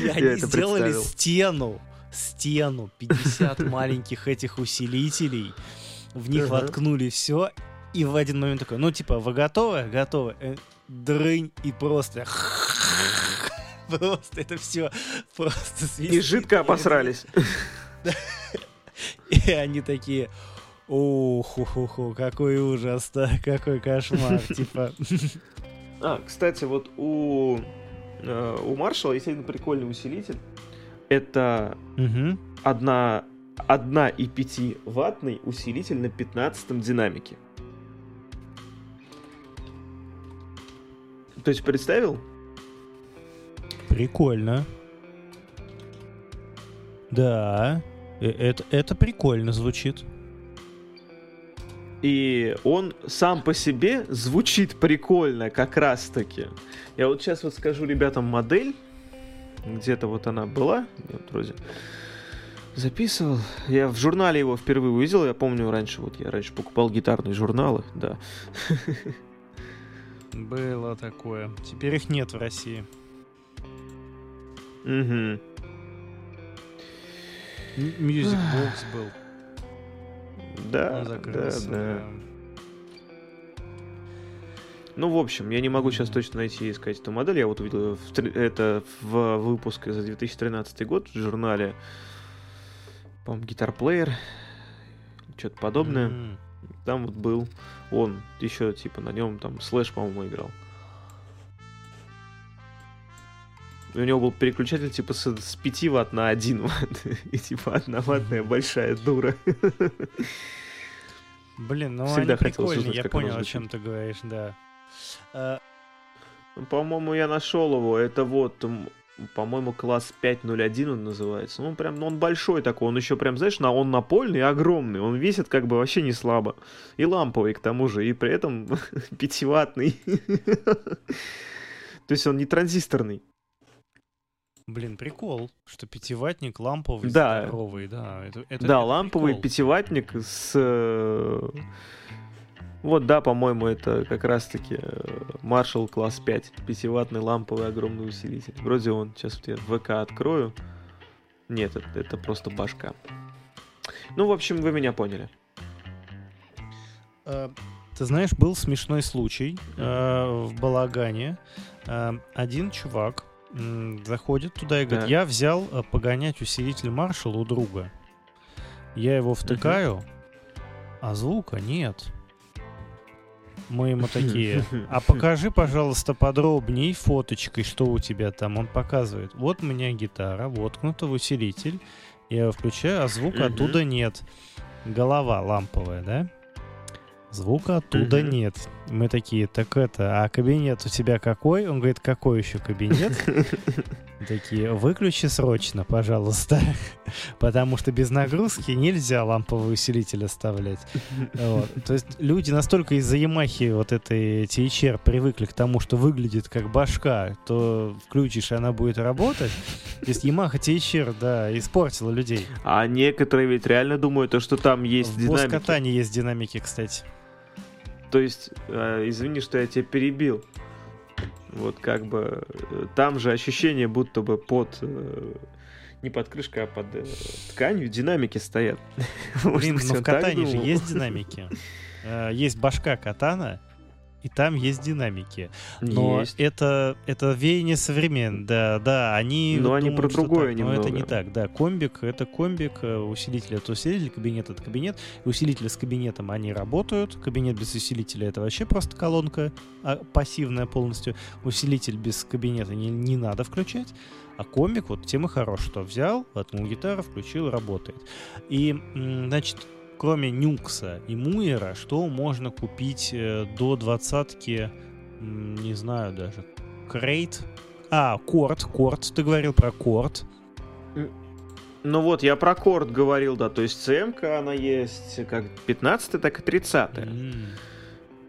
И они сделали стену, стену, 50 (laughs) маленьких этих усилителей, в них воткнули все, и в один момент такой, ну, типа, вы готовы? Готовы. Э, Дрынь, и просто... (laughs) Просто это все просто свистит. И жидко обосрались. (laughs) И они такие, уху-ху-ху, какой ужас, да, какой кошмар, (laughs) типа. А, кстати, вот у, э, у Маршала есть один прикольный усилитель. Это Мгм. одна, одна и 5 ваттный усилитель на 15 динамике. То есть представил? Прикольно. Да, э- это, это прикольно звучит. И он сам по себе звучит прикольно, как раз таки. Я вот сейчас вот скажу ребятам модель. Где-то вот она была. Вот вроде записывал. Я в журнале его впервые увидел. Я помню раньше, вот я раньше покупал гитарные журналы, да. (laughs) Было такое. Теперь их нет в России. Угу. Music Box был. Да, да, да. Ну, в общем, я не могу сейчас точно найти и искать эту модель. Я вот увидел в это в выпуске за 2013 год в журнале, по-моему, Guitar Player, что-то подобное. М. Там вот был он, еще типа на нем там слэш, по-моему, играл. И у него был переключатель типа с, с 5 ватт на 1 (laughs) ватт. И типа одноваттная большая дура. Блин, ну Всегда они прикольные, узнать, я понял, о чем ты говоришь, да. А, Ну, По-моему, я нашел его. Это вот, по-моему, класс 501 он называется. Ну, прям, ну, он большой такой. Он еще прям, знаешь, на, он напольный огромный. Он весит как бы вообще не слабо. И ламповый к тому же. И при этом (laughs) пятиватный. (laughs) То есть он не транзисторный. Блин, прикол, что пятиватник ламповый, Да. здоровый, да. Это, это- да, это ламповый прикол. пятиватник с... э, Вот, да, по-моему, это как раз-таки э, Marshall класс 5. Пятиваттный ламповый огромный усилитель. Вроде он, сейчас я ВК открою. Нет, это, это просто башка. Ну, в общем, вы меня поняли. Э, Ты знаешь, был смешной случай э, в Балагане. Э, Один чувак м, заходит туда и говорит, Так. я взял э, погонять усилитель Маршалла у друга. Я его втыкаю, а звука нет. Мы ему (laughs) такие, а покажи, пожалуйста, подробней фоточкой, что у тебя там. Он показывает, вот у меня гитара, воткнута в усилитель. Я его включаю, а звука оттуда нет. Голова ламповая, да? Звука оттуда нет. Мы такие, так это, а кабинет у тебя какой? Он говорит, какой еще кабинет? (laughs) Такие, выключи срочно, пожалуйста. (laughs) Потому что без нагрузки нельзя ламповый усилитель оставлять. Вот. То есть люди настолько из-за Ямахи вот этой THR привыкли к тому, что выглядит как башка, то включишь, и она будет работать. То есть Yamaha THR, да, испортила людей. А некоторые ведь реально думают, то, что там есть В динамики. Боскатане есть динамики, кстати. То есть, э, извини, что я тебя перебил. Вот как бы э, там же ощущение, будто бы под э, не под крышкой, а под э, тканью динамики стоят. (laughs) Блин, но в катане же есть динамики. Есть башка катана, и там есть динамики. Но Есть. это, это веяние современ, да, да, они... Но вот они думают, про другое так, но это не немного. так, да, комбик это комбик, э, усилитель это усилитель, кабинет это кабинет, и усилители с кабинетом они работают, кабинет без усилителя это вообще просто колонка а, пассивная полностью, усилитель без кабинета не, не надо включать, а комбик вот тем и хорош, что взял, воткнул гитару, включил, работает. И, значит, кроме Нюкса и Муера, что можно купить э, до двадцатки, не знаю даже, Крейт. А, Корт, Корт, ты говорил про Корт. Ну вот, я про корд говорил, да, то есть ЦМК она есть как 15 так и 30 М.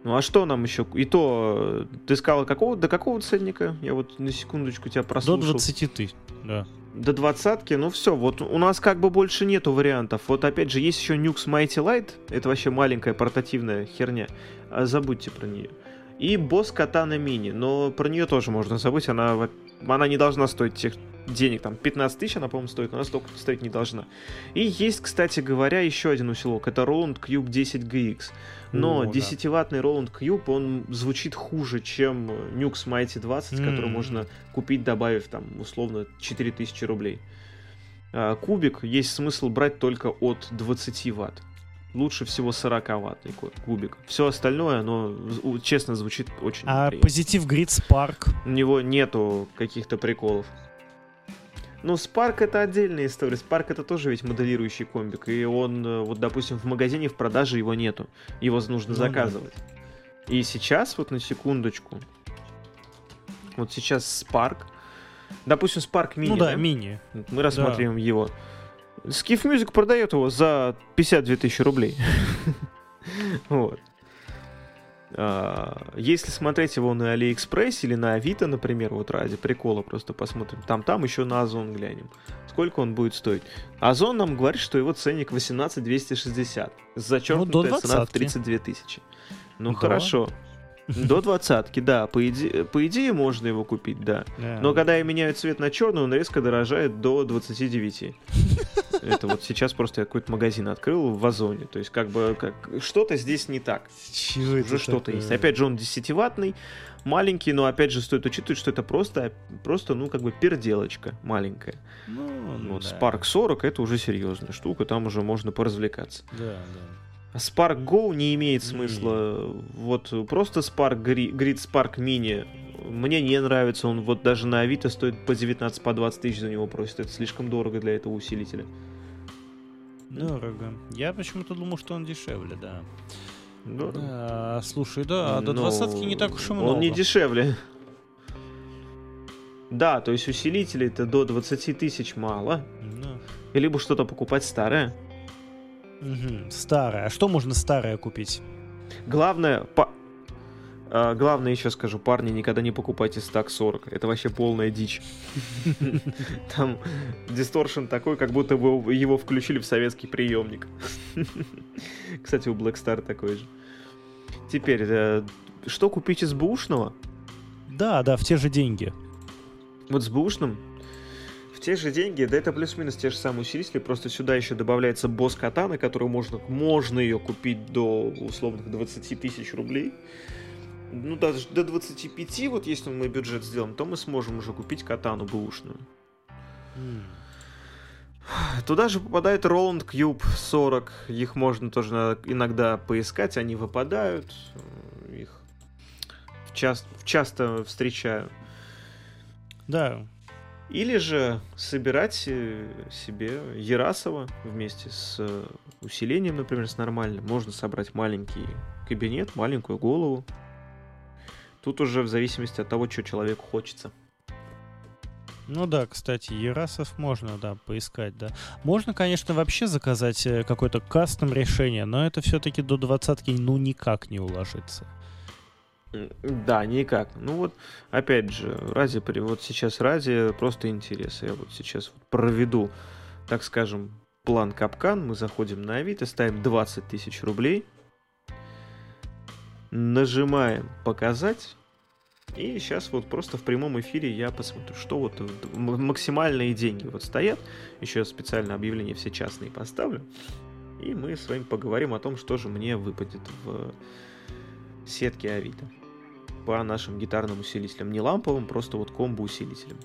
Ну а что нам еще? И то, э, ты сказал, какого, до какого ценника? Я вот на секундочку тебя До прослушал. 20 тысяч, да. До двадцатки, ну все, вот у нас как бы больше нету вариантов. Вот опять же, есть еще Nux Mighty Light, это вообще маленькая портативная херня, а забудьте про нее. И Boss Katana Mini, но про нее тоже можно забыть, она, она не должна стоить тех денег, там 15 тысяч она, по-моему, стоит, но она столько стоить не должна. И есть, кстати говоря, еще один усилок, это Roland Cube 10GX. Но О, да. 10-ваттный Roland Cube, он звучит хуже, чем Nux Mighty 20, М. который можно купить, добавив там, условно, 4000 рублей. А, Кубик есть смысл брать только от 20 ватт. Лучше всего 40 ваттный ку- кубик. Все остальное, оно, честно, звучит очень А неприятно. позитив Grid Spark. У него нету каких-то приколов. Ну, Spark это отдельная история. Spark это тоже ведь моделирующий комбик. И он, э, вот, допустим, в магазине в продаже его нету. Его нужно Ну да. заказывать. И сейчас, вот на секундочку, вот сейчас Spark, допустим, Spark Mini, ну да, мини. Вот Мы рассматриваем его. Skifmusic продает его за 52 тысячи рублей. (laughs) Вот. А, Если смотреть его на Алиэкспресс или на Авито, например, вот ради прикола просто посмотрим, там там еще на Озон глянем. Сколько он будет стоить? Озон нам говорит, что его ценник 18 260. Зачеркнутая до цена в двадцатки. 32 тысячи. Ну Да. хорошо. До двадцатки, да. По иде- по идее можно его купить, да. Но когда я меняю цвет на черный, он резко дорожает до 29. Это вот сейчас просто я какой-то магазин открыл в Озоне. То есть, как бы, как, что-то здесь не так. Чего это Уже что-то есть. Опять же, он 10-ваттный, маленький, но опять же стоит учитывать, что это просто, просто, ну, как бы переделочка маленькая. Ну, Вот да. Spark 40 это уже серьезная штука, там уже можно поразвлекаться. Да, да. А Spark Go не имеет смысла. Вот просто Spark Gri- Grid Spark Mini мне не нравится. Он вот даже на Авито стоит по 19 по 20 тысяч за него просит. Это слишком дорого для этого усилителя. Дорого. Я почему-то думал, что он дешевле, да. Дорого. Да, слушай, да, до Ну, двадцатки не так уж и много. Он не дешевле. Да, то есть усилителей-то до 20 тысяч мало. Да. Либо что-то покупать старое. Мгм. Старое. А что можно старое купить? Главное, па- а, главное еще скажу, парни, никогда не покупайте стак 40. Это вообще полная дичь. (laughs) Там дисторшн такой, как будто бы его включили в советский приемник. (laughs) Кстати, у Black Star такой же. Теперь, э, что купить из бушного? Да, да, в те же деньги. Вот с бушным в те же деньги, да это плюс-минус те же самые усилители, просто сюда еще добавляется босс катана, которую можно, можно ее купить до условных 20 тысяч рублей. Ну, даже до 25, вот если мы бюджет сделаем, то мы сможем уже купить катану бэушную. Туда же попадает Roland Cube 40. Их можно тоже иногда поискать, они выпадают. Их в част- в часто встречаю. Да. Или же собирать э, себе Ярасова вместе с э, усилением, например, с нормальным. Можно собрать маленький кабинет, маленькую голову. Тут уже в зависимости от того, что человеку хочется. Ну да, кстати, Ерасов можно, да, поискать, да. Можно, конечно, вообще заказать э, какое-то кастом решение, но это все-таки до двадцатки, ну, никак не уложится. Да, никак. Ну вот, опять же, ради, вот сейчас ради просто интереса. Я вот сейчас проведу, так скажем, план капкан. Мы заходим на Авито, ставим 20 тысяч рублей. Нажимаем показать. И сейчас вот просто в прямом эфире я посмотрю, что вот максимальные деньги вот стоят. Еще специально объявления все частные поставлю. И мы с вами поговорим о том, что же мне выпадет в сетке Авито по нашим гитарным усилителям. Не ламповым, просто вот комбо-усилителям.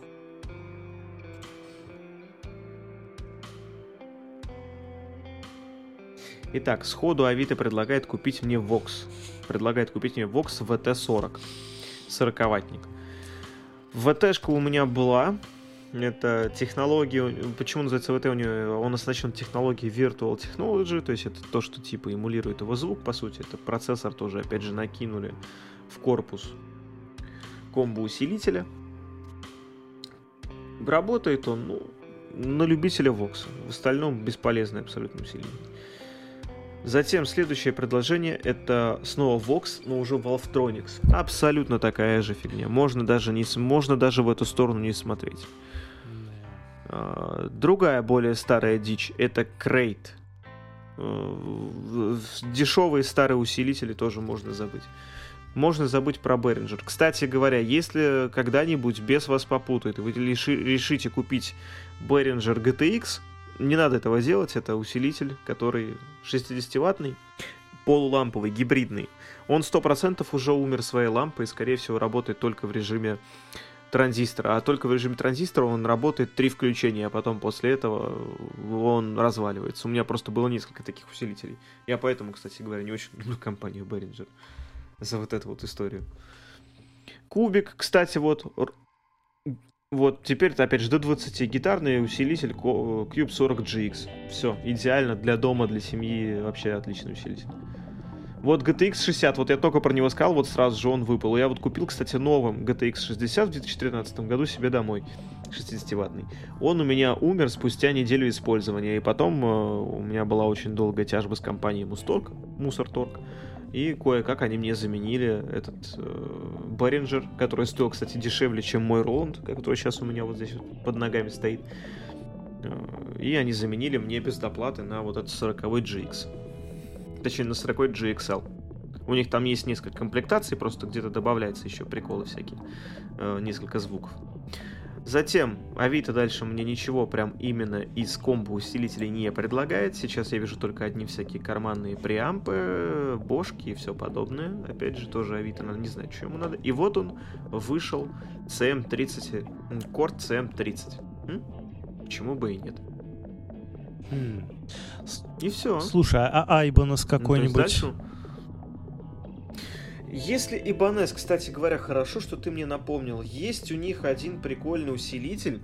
Итак, сходу Авито предлагает купить мне Vox. Предлагает купить мне Vox VT40. 40-ваттник. ВТшка у меня была. Это технология... Почему называется ВТ? У него, он оснащен технологией Virtual Technology, то есть это то, что типа эмулирует его звук, по сути. Это процессор тоже, опять же, накинули в корпус комбо-усилителя. Работает он, ну, на любителя Vox. В остальном бесполезное абсолютно усиление. Затем следующее предложение это снова Vox, но уже Valvetronics. Абсолютно такая же фигня. Можно даже, не, можно даже в эту сторону не смотреть. А, Другая, более старая дичь, это Crate. Э, Дешевые старые усилители тоже можно забыть. Можно забыть про Behringer. Кстати говоря, если когда-нибудь без вас попутает, и вы решите купить Behringer GTX, не надо этого делать, это усилитель, который 60-ваттный, полуламповый, гибридный. Он 100% уже умер своей лампой и, скорее всего, работает только в режиме транзистора. А только в режиме транзистора он работает три включения, а потом после этого он разваливается. У меня просто было несколько таких усилителей. Я поэтому, кстати говоря, не очень люблю компанию Behringer за вот эту вот историю. Кубик, кстати, вот вот теперь, опять же, до 20 гитарный усилитель Cube 40 GX. Все, идеально для дома, для семьи, вообще отличный усилитель. Вот GTX 60, вот я только про него сказал, вот сразу же он выпал. Я вот купил, кстати, новым GTX 60 в 2013 году себе домой, 60-ваттный. Он у меня умер спустя неделю использования, и потом э, у меня была очень долгая тяжба с компанией Мусторг, Мусорторг, и кое-как они мне заменили этот э, Behringer, который стоил, кстати, дешевле, чем мой Роланд, который сейчас у меня вот здесь вот под ногами стоит. Э, и они заменили мне без доплаты на вот этот 40 GX точнее на 40 GXL. У них там есть несколько комплектаций, просто где-то добавляется еще приколы всякие, э, несколько звуков. Затем Авито дальше мне ничего прям именно из комбо усилителей не предлагает. Сейчас я вижу только одни всякие карманные преампы, бошки и все подобное. Опять же, тоже Авито, надо, не знаю, что ему надо. И вот он вышел CM30, Корт CM30. М? Почему бы и нет? Хм. И все. Слушай, а Айбанес какой-нибудь? Ну, если Ибанес, кстати говоря, хорошо, что ты мне напомнил, есть у них один прикольный усилитель.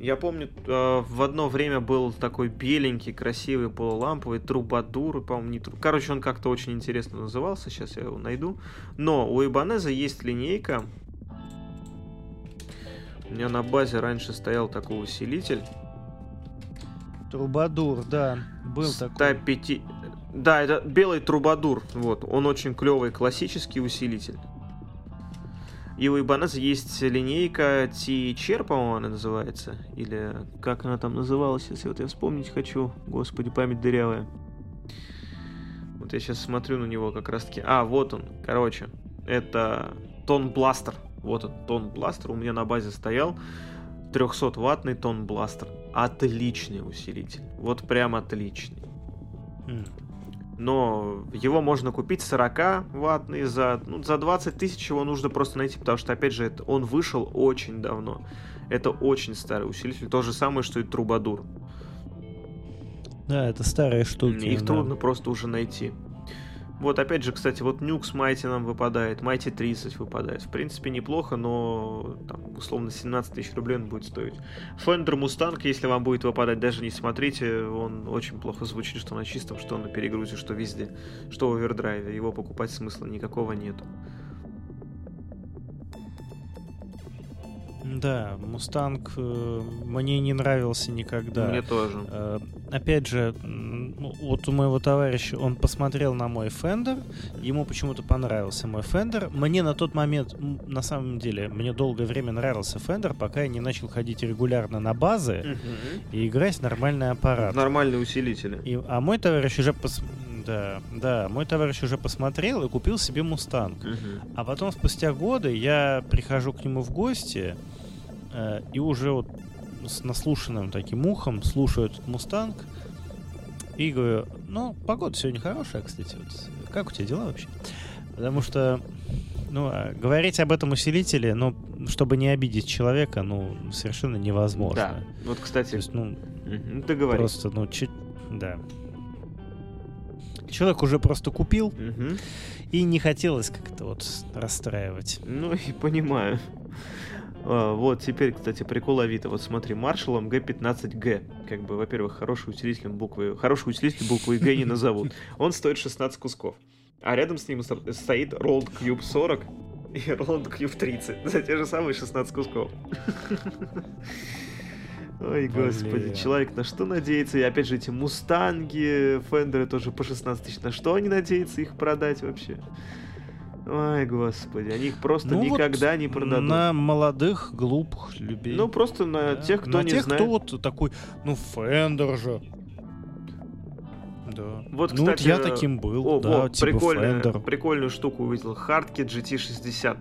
Я помню, э, в одно время был такой беленький, красивый, полуламповый, трубадур, по-моему, не труб... Короче, он как-то очень интересно назывался, сейчас я его найду. Но у Ибанеза есть линейка. У меня на базе раньше стоял такой усилитель. Трубадур, да, был 105... такой. Да, это белый трубадур. Вот, он очень клевый, классический усилитель. И у Ибанеза есть линейка T-Chair, по-моему, она называется. Или как она там называлась, если вот я вспомнить хочу. Господи, память дырявая. Вот я сейчас смотрю на него как раз таки. А, вот он, короче. Это Тон Бластер. Вот он, Тон Бластер у меня на базе стоял. 300-ваттный Тон Бластер. Отличный усилитель. Вот прям отличный. Но его можно купить 40-ваттный за, ну, за 20 тысяч его нужно просто найти, потому что, опять же, это, он вышел очень давно. Это очень старый усилитель. То же самое, что и Трубадур. Да, это старые штуки. Их да. трудно просто уже найти. Вот опять же, кстати, вот Нюкс Майти нам выпадает, Майти 30 выпадает. В принципе, неплохо, но там, условно 17 тысяч рублей он будет стоить. Fender Mustang, если вам будет выпадать, даже не смотрите, он очень плохо звучит, что на чистом, что на перегрузе, что везде, что в овердрайве. Его покупать смысла никакого нету. Да, Мустанг э, мне не нравился никогда. Мне тоже. Э, опять же, ну, вот у моего товарища, он посмотрел на мой Fender, ему почему-то понравился мой Fender. Мне на тот момент, на самом деле, мне долгое время нравился Fender, пока я не начал ходить регулярно на базы угу. и играть в нормальный аппарат. Нормальные усилители. И, а мой товарищ уже пос... Да, да, мой товарищ уже посмотрел и купил себе Мустанг. Угу. А потом, спустя годы, я прихожу к нему в гости, Э, и уже вот с наслушанным таким ухом слушаю этот Мустанг и говорю, ну, погода сегодня хорошая, кстати, вот, как у тебя дела вообще? Потому что, ну, а говорить об этом усилителе, ну, чтобы не обидеть человека, ну, совершенно невозможно. Да, вот, кстати, То есть, ну, угу, Просто, ну, чуть, да. Человек уже просто купил, угу. и не хотелось как-то вот расстраивать. Ну, и понимаю. А, вот, теперь, кстати, прикол Авито. Вот смотри, маршалом G15G. Как бы, во-первых, хороший усилитель буквы... Хороший усилитель буквы G не назовут. Он стоит 16 кусков. А рядом с ним стоит Roland Cube 40 и Roland Cube 30. За те же самые 16 кусков. Ой, господи, человек на что надеется? И опять же эти мустанги, фендеры тоже по 16 тысяч. На что они надеются их продать вообще? Ой, господи, они их просто ну никогда вот не продадут. На молодых, глупых людей. Ну, просто на да. тех, кто на не тех, знает. кто вот такой, ну, Фендер же. Да. Вот, ну, вот кстати, я таким был, О, да, вот, типа прикольную, Fender. прикольную штуку увидел. Hardkit GT60.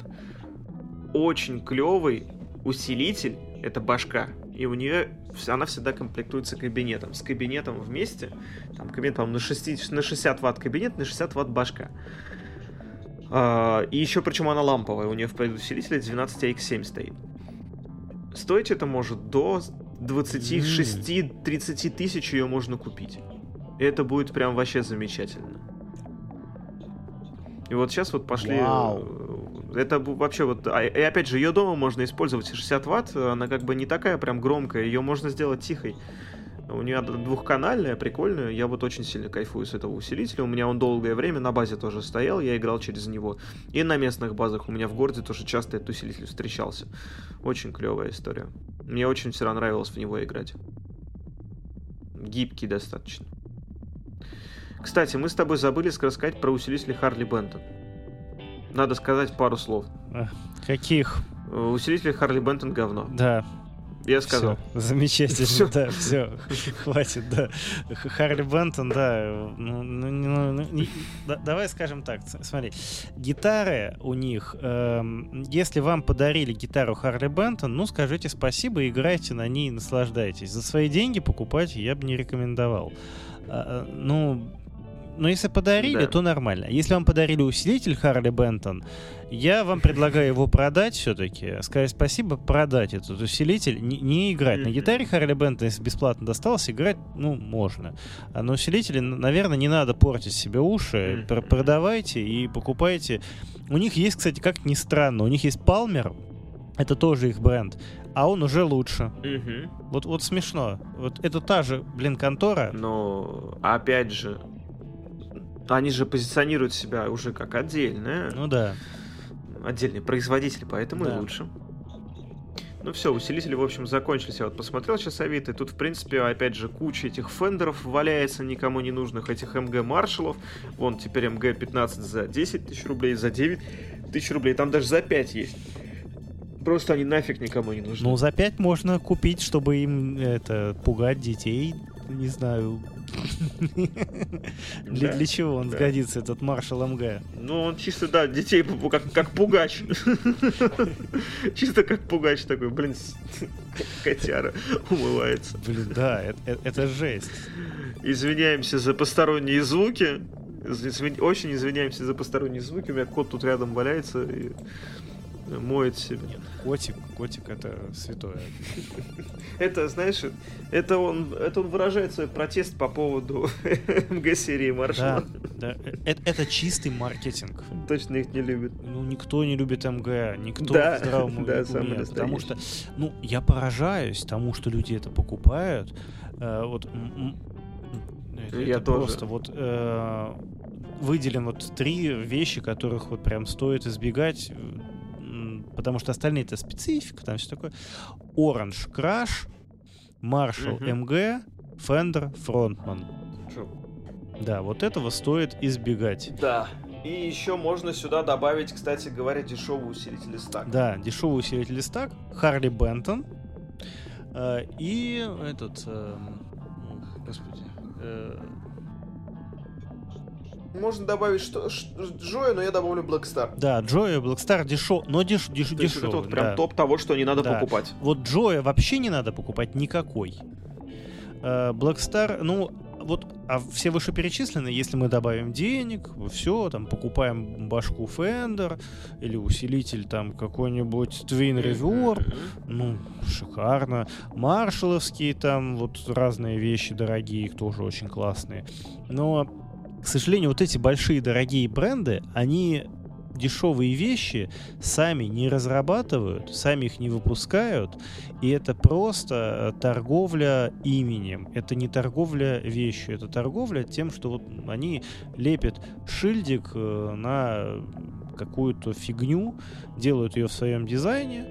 Очень клевый усилитель. Это башка. И у нее она всегда комплектуется кабинетом. С кабинетом вместе. Там кабинет, по-моему, на 60, на 60 ватт кабинет, на 60 ватт башка. А, и еще, причем она ламповая. У нее в усилителе 12AX7 стоит. Стоить это может до 26-30 тысяч ее можно купить. И это будет прям вообще замечательно. И вот сейчас вот пошли... Вау. э, Это бу- вообще вот... а, И опять же, ее дома можно использовать 60 ватт. Она как бы не такая прям громкая. Ее можно сделать тихой. У нее двухканальная, прикольная. Я вот очень сильно кайфую с этого усилителя. У меня он долгое время на базе тоже стоял. Я играл через него. И на местных базах у меня в городе тоже часто этот усилитель встречался. Очень клевая история. Мне очень всегда нравилось в него играть. Гибкий достаточно. Кстати, мы с тобой забыли рассказать про усилители Харли Бентон. Надо сказать пару слов. Каких? Э, Усилители Харли Бентон говно. Да. Я сказал. Всё, замечательно, Всё. да, все, хватит, да. Харли Бентон, да, ну, ну, ну, ну, не- да- давай скажем так, смотри, гитары у них, эм, если вам подарили гитару Харли Бентон, ну, скажите спасибо, играйте на ней, наслаждайтесь. За свои деньги покупать я бы не рекомендовал. А, а, ну, но если подарили, Да. то нормально. Если вам подарили усилитель Харли Бентон, я вам предлагаю его продать все-таки. Сказать спасибо, продать этот усилитель, не, не играть. На гитаре Харли Бентон, если бесплатно досталось, играть, ну, можно. А на усилителе, наверное, не надо портить себе уши. Пр- продавайте и покупайте. У них есть, кстати, как ни странно, у них есть Palmer, это тоже их бренд, а он уже лучше. Мгм. Вот, вот смешно. Вот это та же, блин, контора. Но опять же, они же позиционируют себя уже как отдельная, Ну да. отдельный производитель, поэтому Да. и лучше. Ну все, усилители, в общем, закончились. Я вот посмотрел сейчас Авито, и тут, в принципе, опять же, куча этих фендеров валяется, никому не нужных, этих МГ Маршалов. Вон теперь МГ 15 за 10 тысяч рублей, за 9 тысяч рублей, там даже за 5 есть. Просто они нафиг никому не нужны. Ну, за 5 можно купить, чтобы им это пугать детей. Не знаю. (laughs) Для, для чего он да. сгодится, этот маршал МГ? Ну, он чисто, да, детей как, как пугач. (laughs) Чисто как пугач такой, блин, котяра умывается. Блин, да, это, это- это жесть. Извиняемся за посторонние звуки. Извин- Очень извиняемся за посторонние звуки. У меня кот тут рядом валяется и моет себя. Нет, котик, котик это святое. (laughs) Это, знаешь, это он, это он выражает свой протест по поводу (laughs) МГ-серии Маршала. да, э- это, это чистый маркетинг. Точно их не любит. Ну, никто не любит МГ, никто Да, в здравом (laughs) да, уме, самый потому что, ну, я поражаюсь тому, что люди это покупают. Э, вот, это, Я это тоже. просто вот э, выделим вот три вещи, которых вот прям стоит избегать, потому что остальные это специфика, там все такое. Orange Crush, Marshall Мгм. MG, Fender Frontman. Чё? Да, вот этого стоит избегать. Да. И еще можно сюда добавить, кстати говоря, дешевый усилитель стак. Да, дешевый усилитель стак, Харли Бентон э, и этот, э, господи, э, Можно добавить что, Джоя, но я добавлю Black Star. да, Джоя, Blackstar дешев, но деш, деш, То есть вот это дешевый, вот прям да. топ того, что не надо Да. покупать. Вот Джоя вообще не надо покупать никакой. Э, Blackstar, ну, вот, а все вышеперечисленные, если мы добавим денег, все, там, покупаем башку Fender или усилитель там какой-нибудь Twin Reverb, Ну, шикарно. Маршаловские там вот разные вещи дорогие, их тоже очень классные. Но, к сожалению, вот эти большие дорогие бренды, они дешевые вещи сами не разрабатывают, сами их не выпускают, и это просто э, торговля именем. Это не торговля вещью, это торговля тем, что вот они лепят шильдик э, на какую-то фигню, делают ее в своем дизайне,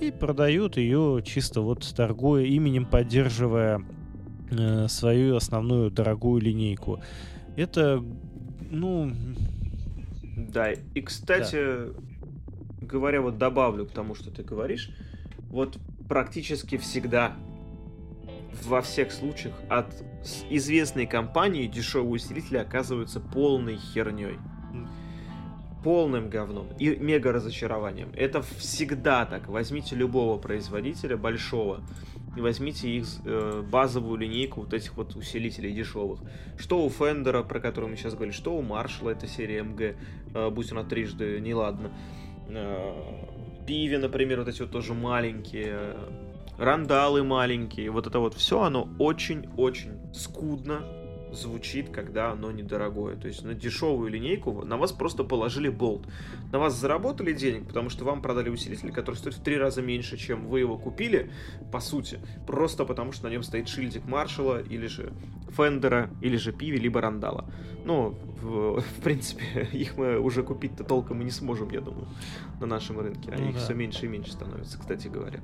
и продают ее чисто вот торгуя именем, поддерживая э, свою основную дорогую линейку. Это, ну, Да, и, кстати, говоря, вот добавлю к тому, что ты говоришь, вот практически всегда во всех случаях от известной компании дешевые усилители оказываются полной херней. Полным говном и мега разочарованием. Это всегда так. Возьмите любого производителя большого и возьмите их э, базовую линейку вот этих вот усилителей дешевых. Что у Фендера, про который мы сейчас говорим, что у Маршала, это серия МГ, э, будь она трижды неладно. Э, Пиви, например, вот эти вот тоже маленькие рандалы маленькие, вот это вот все, оно очень-очень скудно звучит, когда оно недорогое. То есть на дешевую линейку на вас просто положили болт. На вас заработали денег, потому что вам продали усилитель, который стоит в три раза меньше, чем вы его купили, по сути. Просто потому что на нем стоит шильдик Маршала или же Фендера, или же Пиви, либо Рандала. Ну, в, (laughs) в принципе, их мы уже купить-то толком и не сможем, я думаю, на нашем рынке. А ну, их да. все меньше и меньше становится, кстати говоря.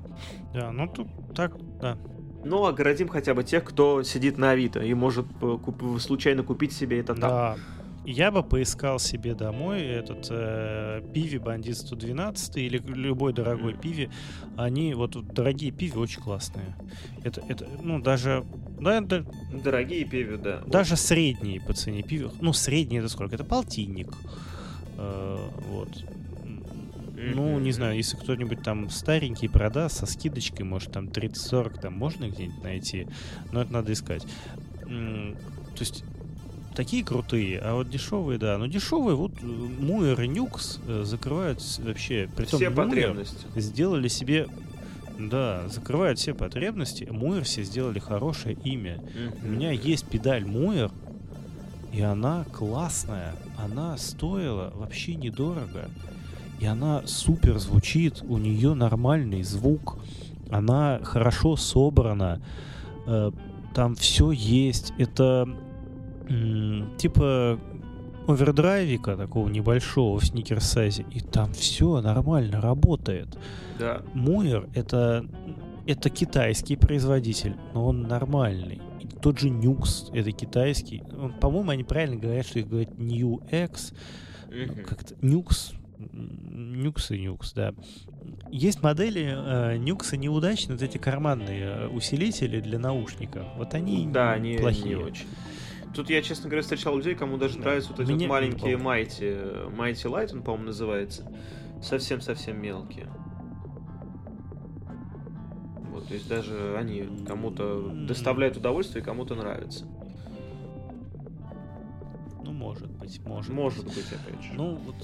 Да, ну тут так, да. Ну, оградим хотя бы тех, кто сидит на Авито и может куп- случайно купить себе это там. Да. Я бы поискал себе домой этот э, пиви бандит 112 или любой дорогой mm. пиви. Они вот дорогие пиви очень классные. Это, это ну даже да, да, дорогие пиви, да. Даже средние по цене пиви. Ну средние это сколько? Это полтинник. Э, вот. Ну, не знаю, если кто-нибудь там старенький продаст со скидочкой, может, там 30-40, там можно где-нибудь найти, но это надо искать. То есть такие крутые, а вот дешевые, да. Но дешевые, вот Муэр и Нюкс э, закрывают вообще... Притом все потребности. Сделали себе да, закрывают все потребности. Муэр все сделали хорошее имя. Mm-hmm. У меня есть педаль Муэр, и она классная. Она стоила вообще недорого и она супер звучит, у нее нормальный звук, она хорошо собрана, э, там все есть, это типа овердрайвика такого небольшого в сникерсайзе, и там все нормально работает. Да. Муэр это это китайский производитель, но он нормальный. И тот же Nux, это китайский. По-моему, они правильно говорят, что их говорят New X. Mm-hmm. Как-то Нюкс и Нюкс, да. Есть модели э, Нюкса неудачные, вот эти карманные э, усилители для наушников. Вот они да, они плохие. Не очень. Тут я, честно говоря, встречал людей, кому даже да. нравятся вот эти Мне вот маленькие Майти. Mighty Light, он, по-моему, называется. Совсем-совсем мелкие. Вот, то есть даже они кому-то доставляют удовольствие, кому-то нравится. Ну, может быть, может. Может быть, опять же. Ну, вот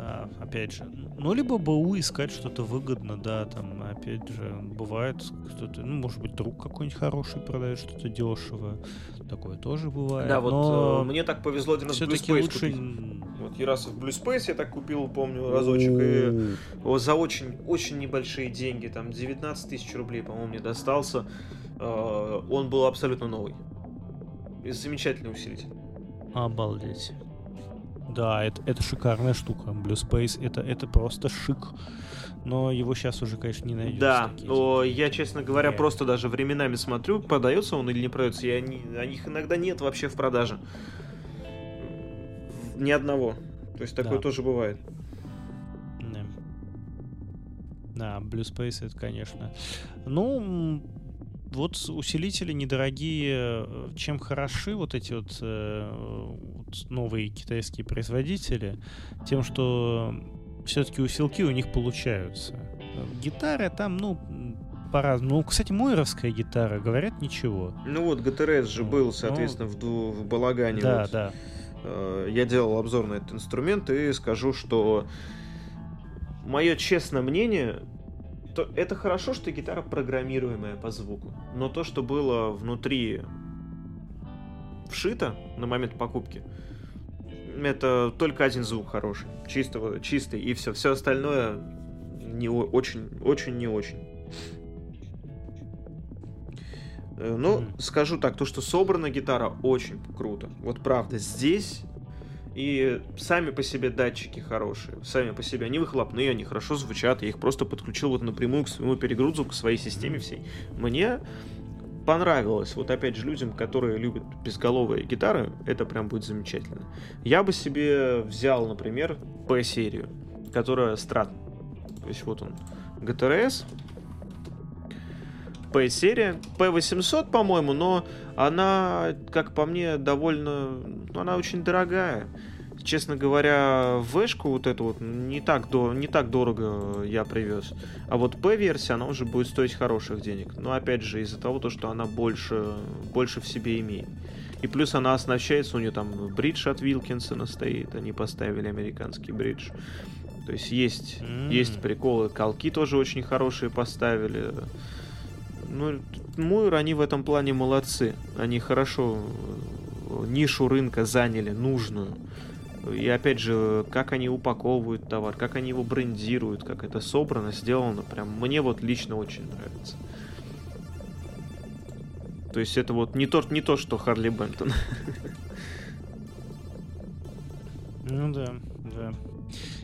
да, опять же. Ну, либо БУ искать что-то выгодно, да, там, опять же, бывает кто-то, ну, может быть, друг какой-нибудь хороший продает что-то дешево. Такое тоже бывает. Да, вот но... э, мне так повезло один раз Blue Space лучше... купить. Вот я раз в Blue Space я так купил, помню, разочек, и вот за очень, очень небольшие деньги, там, 19 тысяч рублей, по-моему, мне достался. Э, он был абсолютно новый. Замечательный усилитель. Обалдеть. Да, это, это шикарная штука. Blue Space это, это просто шик. Но его сейчас уже, конечно, не найдешь. Да, но я, честно говоря, Нет. просто даже временами смотрю, продается он или не продается. Я не, а них иногда нет вообще в продаже. Ни одного. То есть такое да. тоже бывает. Да. да, Blue Space это, конечно. Ну, вот усилители недорогие, э, чем хороши вот эти вот, э, вот новые китайские производители, тем, что все-таки усилки у них получаются. Гитары там, ну, по-разному. Ну, кстати, мойровская гитара, говорят, ничего. Ну вот, ГТРС же был, ну, соответственно, ну, в, в Балагане. Да, вот. да. Э, я делал обзор на этот инструмент и скажу, что мое честное мнение, то это хорошо, что гитара программируемая по звуку. Но то, что было внутри вшито на момент покупки, это только один звук хороший. Чистого, чистый, и все. Все остальное не очень, очень не очень. Э, ну, скажу так, то, что собрана гитара, очень круто. Вот правда, здесь и сами по себе датчики хорошие, сами по себе они выхлопные, они хорошо звучат, я их просто подключил вот напрямую к своему перегрузу, к своей системе всей. Мне понравилось, вот опять же, людям, которые любят безголовые гитары, это прям будет замечательно. Я бы себе взял, например, P-серию, которая страт. То есть вот он, GTRS, P-серия. P800, по-моему, но она, как по мне, довольно... Ну, она очень дорогая. Честно говоря, вэшку вот эту вот не так, до, не так дорого я привез. А вот P-версия, она уже будет стоить хороших денег. Но опять же, из-за того, то, что она больше, больше в себе имеет. И плюс она оснащается, у нее там бридж от Вилкинсона стоит, они поставили американский бридж. То есть есть, mm. есть приколы. Колки тоже очень хорошие поставили. Ну, Муэр, они в этом плане молодцы. Они хорошо э, нишу рынка заняли, нужную. И опять же, как они упаковывают товар, как они его брендируют, как это собрано, сделано, прям мне вот лично очень нравится. То есть это вот не то, не то что Харли Бентон. (laughs) Ну да, да.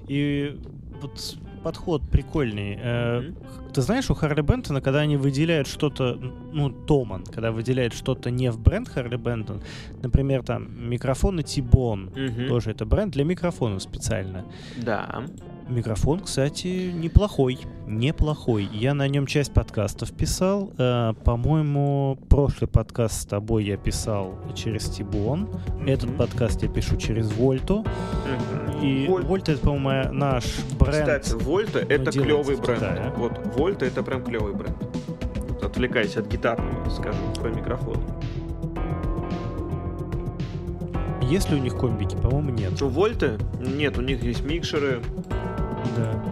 И вот подход прикольный. Mm-hmm. Ты знаешь, у Харли Бентона, когда они выделяют что-то, ну, Томан, когда выделяет что-то не в бренд Харли Бентон, например, там, микрофоны Тибон, mm-hmm. тоже это бренд для микрофонов специально. Да. Микрофон, кстати, неплохой. Неплохой. Я на нем часть подкастов писал. Э, по-моему, прошлый подкаст с тобой я писал через Тибон. Mm-hmm. Этот подкаст я пишу через Вольту. Mm-hmm. И Вольт... Вольта это, по-моему, наш бренд. Кстати, Вольта это клевый бренд. Вот Вольта это прям клевый бренд. Вот, отвлекаясь от гитарного, скажу, про микрофон. Есть ли у них комбики? По-моему, нет. У Вольта? Нет, у них есть микшеры, да.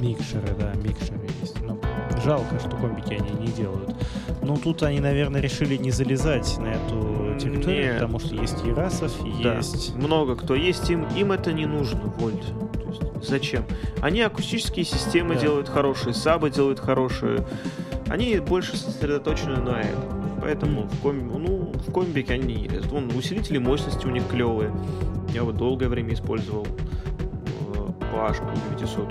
Микшеры, да, микшеры есть. Но жалко, что комбики они не делают. Но тут они, наверное, решили не залезать на эту территорию, Нет. потому что есть Ерасов, да. есть... много кто есть, им, им это не нужно, Вольт. зачем? Они акустические системы да. делают хорошие, сабы делают хорошие. Они больше сосредоточены на этом. Поэтому mm. в, комби, ну, в комбике они не лезут. Вон, усилители мощности у них клевые. Я вот долгое время использовал PH 900.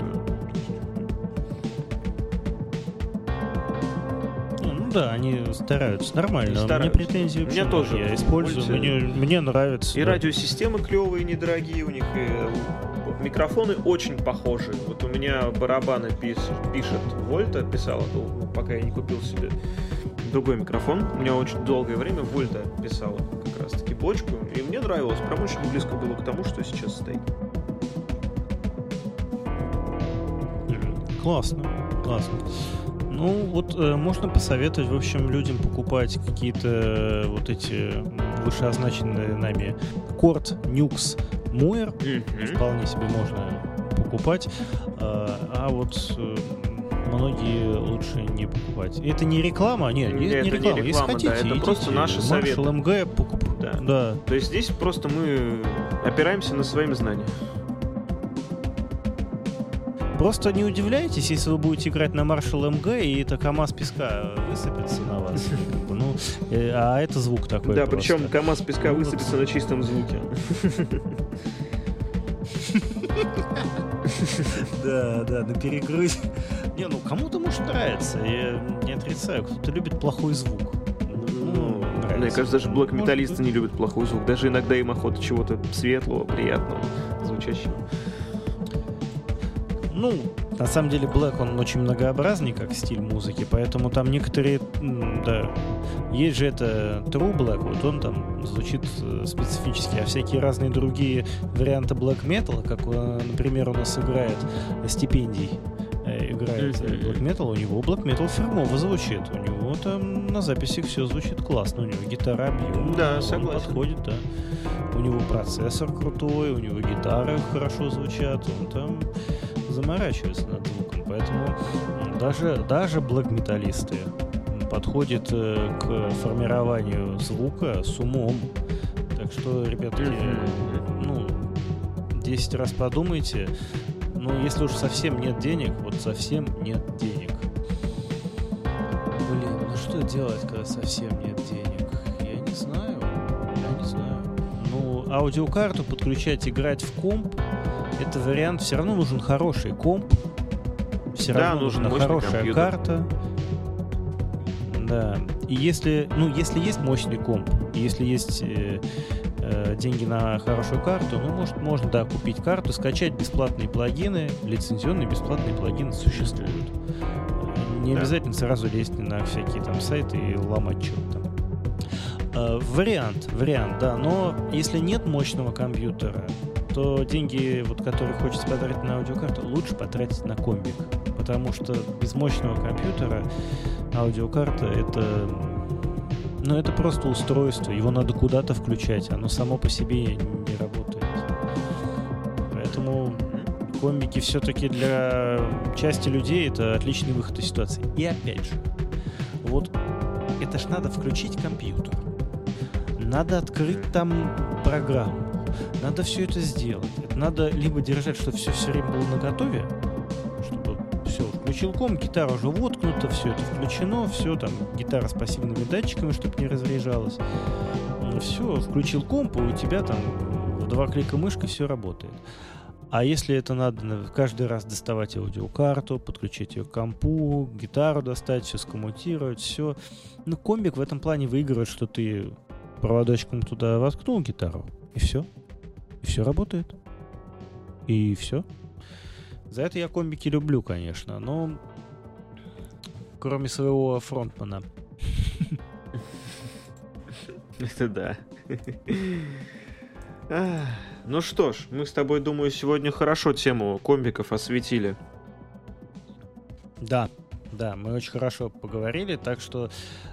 Ну да, они стараются нормально. Стараются. У меня претензий вообще Мне тоже. Я использую, мне, мне нравится. И да. радиосистемы клевые, недорогие у них. И микрофоны очень похожи. Вот у меня барабаны пиш, пишет Вольта, писала, ну, пока я не купил себе другой микрофон. У меня очень долгое время Вольта писала как раз таки бочку. И мне нравилось. Прям очень близко было к тому, что сейчас стоит. Классно, классно. Ну, вот э, можно посоветовать, в общем, людям покупать какие-то э, вот эти вышеозначенные нами Корт, Нюкс, Муэр. Mm-hmm. Вполне себе можно покупать. А, а вот э, многие лучше не покупать. Это не реклама? Нет, не, не, не реклама. Не реклама Если хотите, да, это идите. просто наши советы. МГ покуп... да. да. То есть здесь просто мы опираемся на своими знаниями. Просто не удивляйтесь, если вы будете играть на Marshall MG, и это КАМАЗ песка высыпется на вас. (laughs) Ну, э, а это звук такой Да, причем КАМАЗ песка ну, высыпется на чистом звуке. (laughs) Да, да, на перегрузе. Не, ну кому-то может нравится, я не отрицаю. Кто-то любит плохой звук. Ну, мне кажется, даже блок-металлисты не любят плохой звук. Даже иногда им охота чего-то светлого, приятного, звучащего. Ну, на самом деле Black, он очень многообразный, как стиль музыки, поэтому там некоторые, да, есть же это True Black, вот он там звучит э, специфически, а всякие разные другие варианты Black Metal, как, э, например, у нас играет стипендий, э, играет Black Metal, у него Black Metal фирмово звучит. У него там на записях все звучит классно. У него гитара объем. Да, согласен. подходит, да. У него процессор крутой, у него гитары хорошо звучат. Он там заморачиваются над звуком. Поэтому даже, даже блэк-металлисты подходят э, к формированию звука с умом. Так что, ребятки, ну, 10 раз подумайте. Ну, если уж совсем нет денег, вот совсем нет денег. Блин, ну что делать, когда совсем нет денег? Я не знаю. Я не знаю. Ну, аудиокарту подключать, играть в комп это вариант. Все равно нужен хороший комп. Все да, равно нужна хорошая компьютер. карта. Да. И если, ну, если есть мощный комп, если есть э, э, деньги на хорошую карту, ну, может, можно, да, купить карту, скачать бесплатные плагины, лицензионные бесплатные плагины существуют. Не да. обязательно сразу лезть на всякие там сайты и ломать что-то там. Э, вариант, вариант, да. Но если нет мощного компьютера, то деньги, вот, которые хочется потратить на аудиокарту, лучше потратить на комбик. Потому что без мощного компьютера аудиокарта это ну, это просто устройство, его надо куда-то включать, оно само по себе не работает. Поэтому комбики все-таки для части людей это отличный выход из ситуации. И опять же, вот это ж надо включить компьютер. Надо открыть там программу. Надо все это сделать. Это надо либо держать, чтобы все все время было наготове, чтобы все, включил ком, гитара уже воткнута, все это включено, все там, гитара с пассивными датчиками, чтобы не разряжалась. Все, включил комп, и у тебя там в два клика мышкой все работает. А если это надо каждый раз доставать аудиокарту, подключить ее к компу, гитару достать, все скоммутировать, все. Ну, комбик в этом плане выигрывает, что ты проводочком туда воткнул гитару, и все. И все работает. И все. За это я комбики люблю, конечно, но кроме своего фронтмана. Это да. Ну что ж, мы с тобой, думаю, сегодня хорошо тему комбиков осветили. Да, да, мы очень хорошо поговорили, так что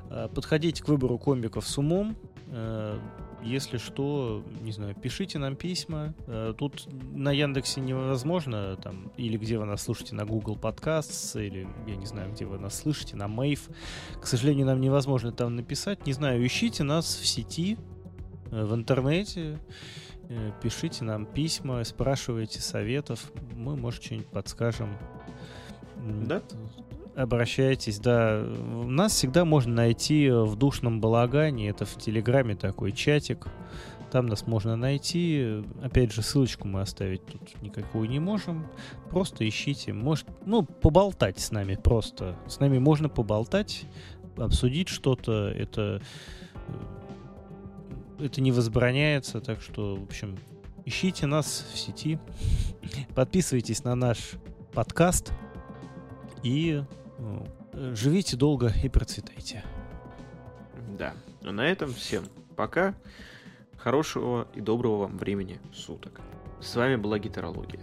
э, подходите к выбору комбиков с умом. Э, если что, не знаю, пишите нам письма. Э, тут на Яндексе невозможно, там, или где вы нас слушаете, на Google Podcasts, или я не знаю, где вы нас слышите, на Мейв. К сожалению, нам невозможно там написать. Не знаю, ищите нас в сети, э, в интернете, э, пишите нам письма, спрашивайте советов. Мы, может, что-нибудь подскажем. Да? Обращайтесь, да. Нас всегда можно найти в душном балагане. Это в Телеграме такой чатик. Там нас можно найти. Опять же, ссылочку мы оставить тут никакую не можем. Просто ищите. Может, ну, поболтать с нами просто. С нами можно поболтать, обсудить что-то. Это, это не возбраняется. Так что, в общем, ищите нас в сети. Подписывайтесь на наш подкаст. И Э, живите долго и процветайте. Да. А на этом всем пока. Хорошего и доброго вам времени суток. С вами была Гитарология.